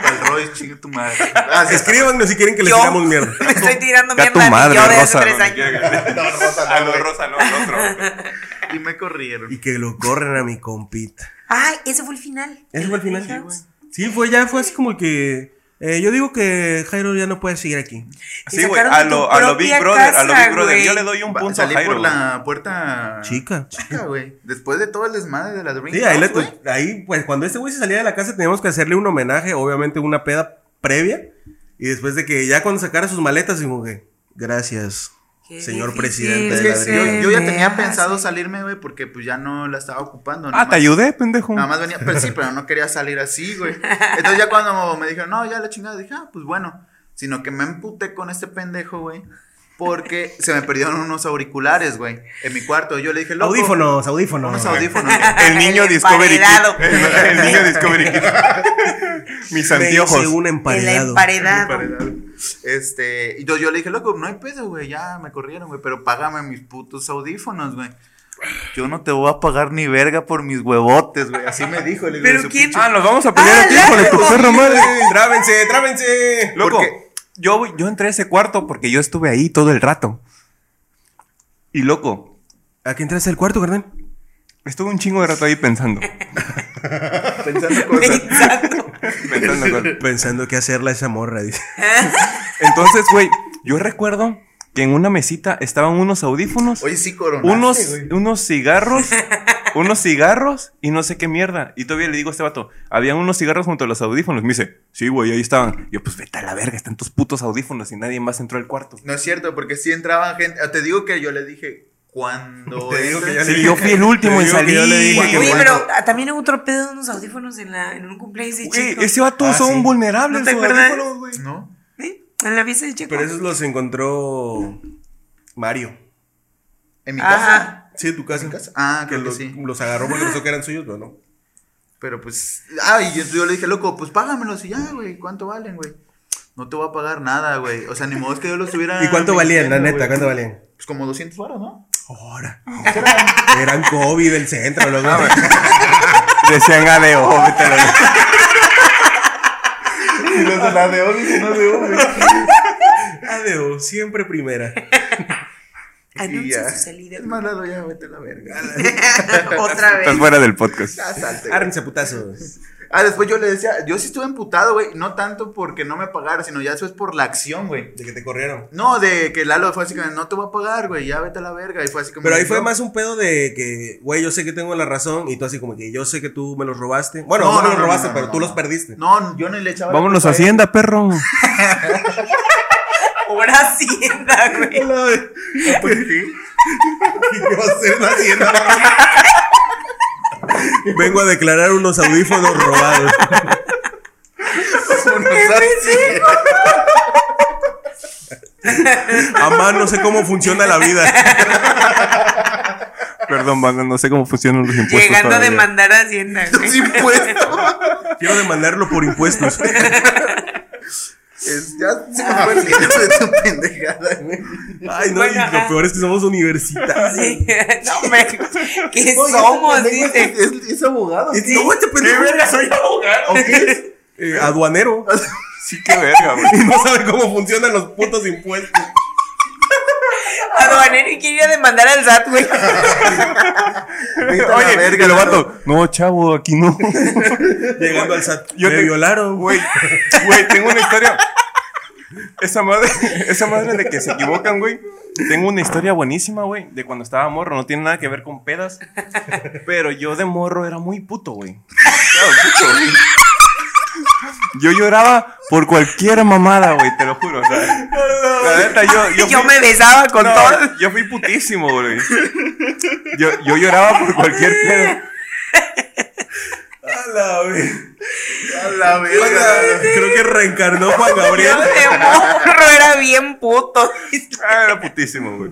El Royce, chingue tu madre. Ah, sí, Escríbanos si quieren que les tiramos mierda. estoy tirando mierda tu a mi madre, yo de hace Rosa. tres no, años. No, Rosa, A no, lo. Rosa, no, el otro. Y me corrieron. Y que lo corren a mi compita. Ay, ese fue el final. Ese fue el final. Sí, güey. Sí, fue ya, fue así como que. eh, yo digo que Jairo ya no puede seguir aquí. Sí, güey, a a lo Big propia Brother, a lo casa, Big Brother. güey. Yo le doy un punto a Salí Jairo. por la puerta Chica. chica, güey. Después de todo el desmadre de la Dream Sí, ahí, le House, güey. ahí, pues cuando este güey se salía de la casa teníamos que hacerle un homenaje, obviamente una peda previa. Y después de que ya cuando sacara sus maletas, como que, gracias, Qué señor difícil presidente Es de la sí, yo, yo ya tenía hace. pensado salirme, güey, porque pues ya no la estaba ocupando. Ah, nomás- te ayudé, pendejo. Nada más venía, pero sí, pero no quería salir así, güey. Entonces ya cuando me dijeron, no, ya la chingada, dije, ah, pues bueno. Sino que me emputé con este pendejo, güey. Porque se me perdieron unos auriculares, güey, en mi cuarto. Yo le dije, loco. Audífonos, audífonos. Unos audífonos. El niño El Discovery Kid. emparedado. El, el niño Discovery Kid. Mis anteojos. un El emparedado. emparedado. Este, y entonces yo le dije, loco, no hay pedo, güey, ya me corrieron, güey, pero págame mis putos audífonos, güey. Yo no te voy a pagar ni verga por mis huevotes, güey. Así me dijo. Le digo, ¿Pero "Su quién? pinche- Ah, nos vamos a pelear Ah, aquí, de tu perra madre. Trábense, trábense. Loco, Porque- yo, yo entré a ese cuarto porque yo estuve ahí todo el rato. Y loco, ¿A qué entraste al cuarto, carnal? estuve un chingo de rato ahí pensando. Pensando cosas. Pensando. pensando cosas. Pensando qué hacerle a esa morra, dice. Entonces, güey, yo recuerdo que en una mesita estaban unos audífonos, Oye, sí, coronaste, unos, unos cigarros, unos cigarros y no sé qué mierda. Y todavía le digo a este vato, habían unos cigarros junto a los audífonos. Me dice, sí, güey, ahí estaban. Yo, pues vete a la verga, están tus putos audífonos y nadie más entró al cuarto. No es cierto, porque sí entraban gente. Te digo que yo le dije, cuando. Te digo que Sí, yo fui el último en salir. yo le dije que Oye, bueno. pero ah, también hubo otro pedo de unos audífonos en, la, en un cumpleaños de Güey, Chico. ese vato Ah, son sí. vulnerables. ¿No te sus acuerdas? audífonos, güey. ¿No? ¿Sí? En la fiesta de Chico. Pero esos los encontró Mario. En mi casa. Ajá. Sí, tu casa. ¿En casa? Ah, que creo que los, sí. los agarró porque pensó que eran suyos, pero no. Pero pues. Ah, y yo, yo le dije, loco, pues págamelos y ya, güey. ¿Cuánto valen, güey? No te voy a pagar nada, güey. O sea, ni modo es que yo los tuviera. ¿Y cuánto valían, la neta? güey. ¿Cuánto valían? Pues como 200 baros, ¿no? Ahora. Eran COVID del centro, luego. Decían adeo, vete a la verga. Y los de la de hoy, dice, no de hoy. Adeo, siempre primera. Anuncia ya. su salida. Es más lado ya, vete a la verga. Otra vez. Estás fuera del podcast. Árrense a putazos. Ah, después yo le decía, yo sí estuve emputado, güey. No tanto porque no me pagara, sino ya eso es por la acción, güey. De que te corrieron. No, de que Lalo fue así como, no te voy a pagar, güey, ya vete a la verga. Y fue así como. Pero ahí fue más un pedo de que, güey, yo sé que tengo la razón y tú así como que yo sé que tú me los robaste. Bueno, no, No, me no, los no, robaste, no, pero no, tú no. los perdiste. No, yo ni le echaba. Vámonos a. Hacienda, perro. Por Hacienda, güey. ¿Por qué? ¿Qué va a hacer en Hacienda? Vengo a declarar unos audífonos robados. Amá, no sé cómo funciona la vida. Perdón, banda, no sé cómo funcionan los impuestos. Llegando a demandar a Hacienda, Los impuestos. Quiero demandarlo por impuestos. Es- ya se me fue el hilo de tu pendejada, güey. Ay, no, Bueno, y lo peor es que somos universitarios. Sí. No, hombre. ¿Qué somos? Dice. Es, es, es abogado. ¿qué? No, este pendejo soy abogado. ¿O qué es? eh, aduanero. Sí, qué verga, güey. Y no sabe cómo funcionan los putos impuestos. Aduanero y quiere ir a demandar al SAT, güey. Oye, verga, lo vato. No, chavo, aquí no. Llegando al SAT. Yo te- violaron. Güey, güey, tengo una historia. Esa madre, esa madre de que se equivocan, güey. Tengo una historia buenísima, güey, de cuando estaba morro. No tiene nada que ver con pedas. Pero yo de morro era muy puto, güey. Claro, puto, güey. Yo lloraba por cualquier mamada, güey, te lo juro. O sea, la neta, yo, yo, Yo fui- me besaba con no, todo. Yo fui putísimo, güey. Yo, yo lloraba por cualquier pedo. A la vez. A la verga. Creo que reencarnó Juan Gabriel. de morro era bien puto. Ah, era putísimo, güey.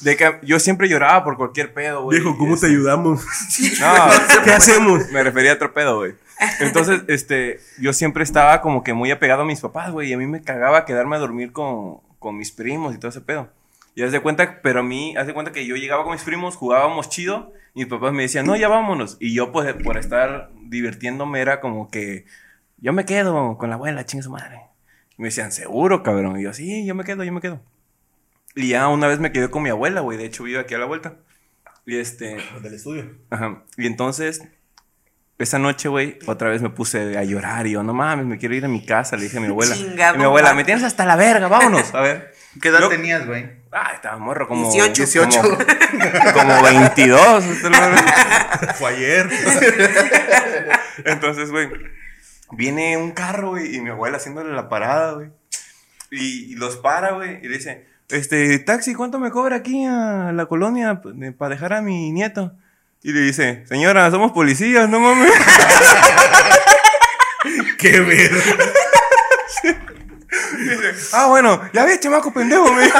De que yo siempre lloraba por cualquier pedo, güey. Viejo, ¿cómo te ayudamos? No, ¿Qué hacemos? me refería a otro pedo, güey. Entonces, este, yo siempre estaba como que muy apegado a mis papás, güey. Y a mí me cagaba quedarme a dormir con, con mis primos y todo ese pedo. Y haz de cuenta, pero a mí, haz de cuenta que yo llegaba con mis primos, jugábamos chido. Y mis papás me decían, no, ya vámonos. Y yo, pues, por estar divirtiéndome, era como que yo me quedo con la abuela, chinga su madre. Y me decían, seguro, cabrón. Y yo, sí, yo me quedo, yo me quedo. Y ya una vez me quedé con mi abuela, güey. De hecho, vivo aquí a la vuelta. Y este. Del estudio. Ajá. Y entonces, esa noche, güey, otra vez me puse a llorar. Y yo, no mames, me quiero ir a mi casa. Le dije a mi abuela. Chingado y mi abuela, me tienes hasta la verga, vámonos. A ver. ¿Qué edad Yo- tenías, güey? Ah, estaba morro, como. 18. 18. Como, como 22. Fue ayer. Entonces, güey, viene un carro, güey, y mi abuela haciéndole la parada, güey. Y, y los para, güey, y le dice, este, taxi, ¿cuánto me cobra aquí a la colonia para dejar a mi nieto? Y le dice, señora, somos policías, no mames. Qué verga. Dice, ah, bueno, ya ves, chamaco pendejo, güey.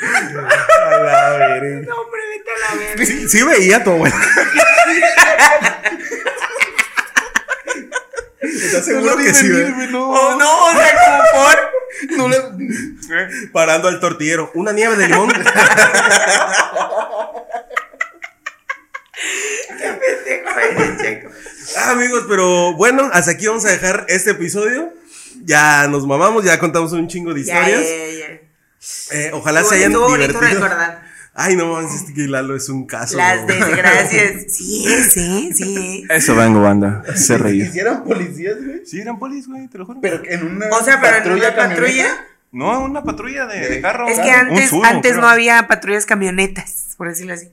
A la verga. No, hombre, vete a la verga. Sí, sí veía a tu abuela. ¿Estás Seguro que sí, güey? No, Oh, no, o sea, como por. No le... Parando al tortillero. ¿Una nieve de limón? Ah, amigos, pero bueno, hasta aquí vamos a dejar este episodio. Ya nos mamamos, ya contamos un chingo de historias. ya, ya. Eh, ojalá Estuvo- se hayan estuvo bonito divertido. recordar. Ay, no mames, este que Lalo es un caso. Las desgracias. Sí, sí, sí. Eso vengo, banda. Se reír. Hicieran policías, güey. Sí, eran polis, güey, te lo juro. Pero en una O sea, pero en una patrulla. No, una patrulla de, de carro. Es que antes, antes creo. no había patrullas camionetas, por decirlo así.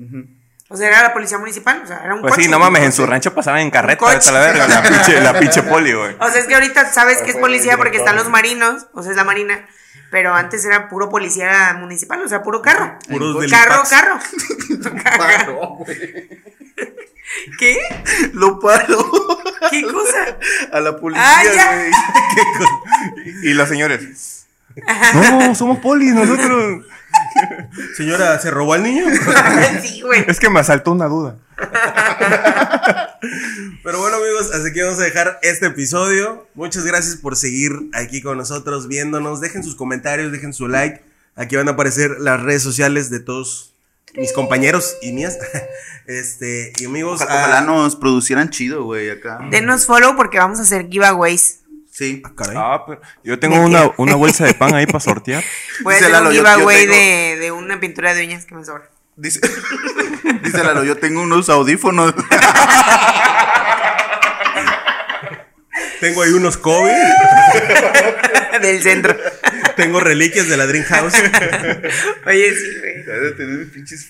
O sea, era la policía municipal, o sea, era un Pues coche. sí, no mames, en su rancho pasaban en carreta, coche. vete a la verga, la pinche, la pinche poli, güey. O sea, es que ahorita sabes que es policía porque están los marinos, o sea, es la marina. Pero antes era puro policía municipal, o sea, puro carro. Puros del Carro, carro. Paro, güey. ¿Qué? Lo paro. ¿Qué cosa? A la Ah, policía, ya. güey. Y los señores. No, somos polis nosotros. Señora, ¿se robó al niño? sí, güey. Es que me asaltó una duda. Pero bueno, amigos, hasta aquí vamos a dejar este episodio. Muchas gracias por seguir aquí con nosotros, viéndonos. Dejen sus comentarios, dejen su like. Aquí van a aparecer las redes sociales de todos mis compañeros y mías. Este, y amigos, Ojalá, ah, nos producieran chido, güey, acá. Denos follow porque vamos a hacer giveaways. Sí. ah, caray. Ah, pero yo tengo una, una bolsa de pan ahí para sortear. Voy a hacer un yo- yo giveaway tengo- de, de una pintura de uñas que me sobra. Dice, dice Lalo, yo tengo unos audífonos. Tengo ahí unos Kobe, Del centro. Tengo reliquias de la Dream House. Oye, sí, güey.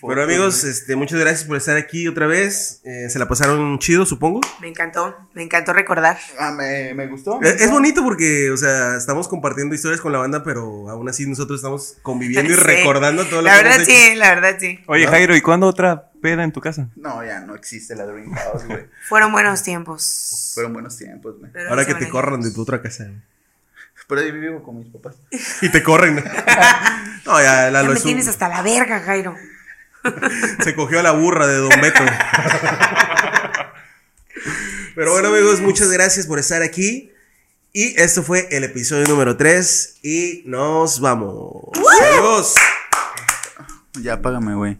Bueno, amigos, este, muchas gracias por estar aquí otra vez. Eh, se la pasaron chido, supongo. Me encantó, me encantó recordar. Ah, me, me gustó. me Es, gustó. bonito porque, o sea, estamos compartiendo historias con la banda, pero aún así nosotros estamos conviviendo y Sí. recordando todo lo La que verdad hemos hecho. sí, la verdad sí. Oye, Jairo, ¿y cuándo otra peda en tu casa? No, ya no existe la Dream House, güey. Fueron buenos tiempos. Fueron buenos tiempos, güey. Pero Ahora que te corran de tu otra casa. güey. Pero ahí vivo con mis papás. Y te corren. no, ya Ya Lalo me es un- tienes hasta la verga, Jairo. se cogió a la burra de Don Beto. Pero bueno, amigos, muchas gracias por estar aquí. Y esto fue el episodio número 3. Y nos vamos. Adiós. Ya págame, güey.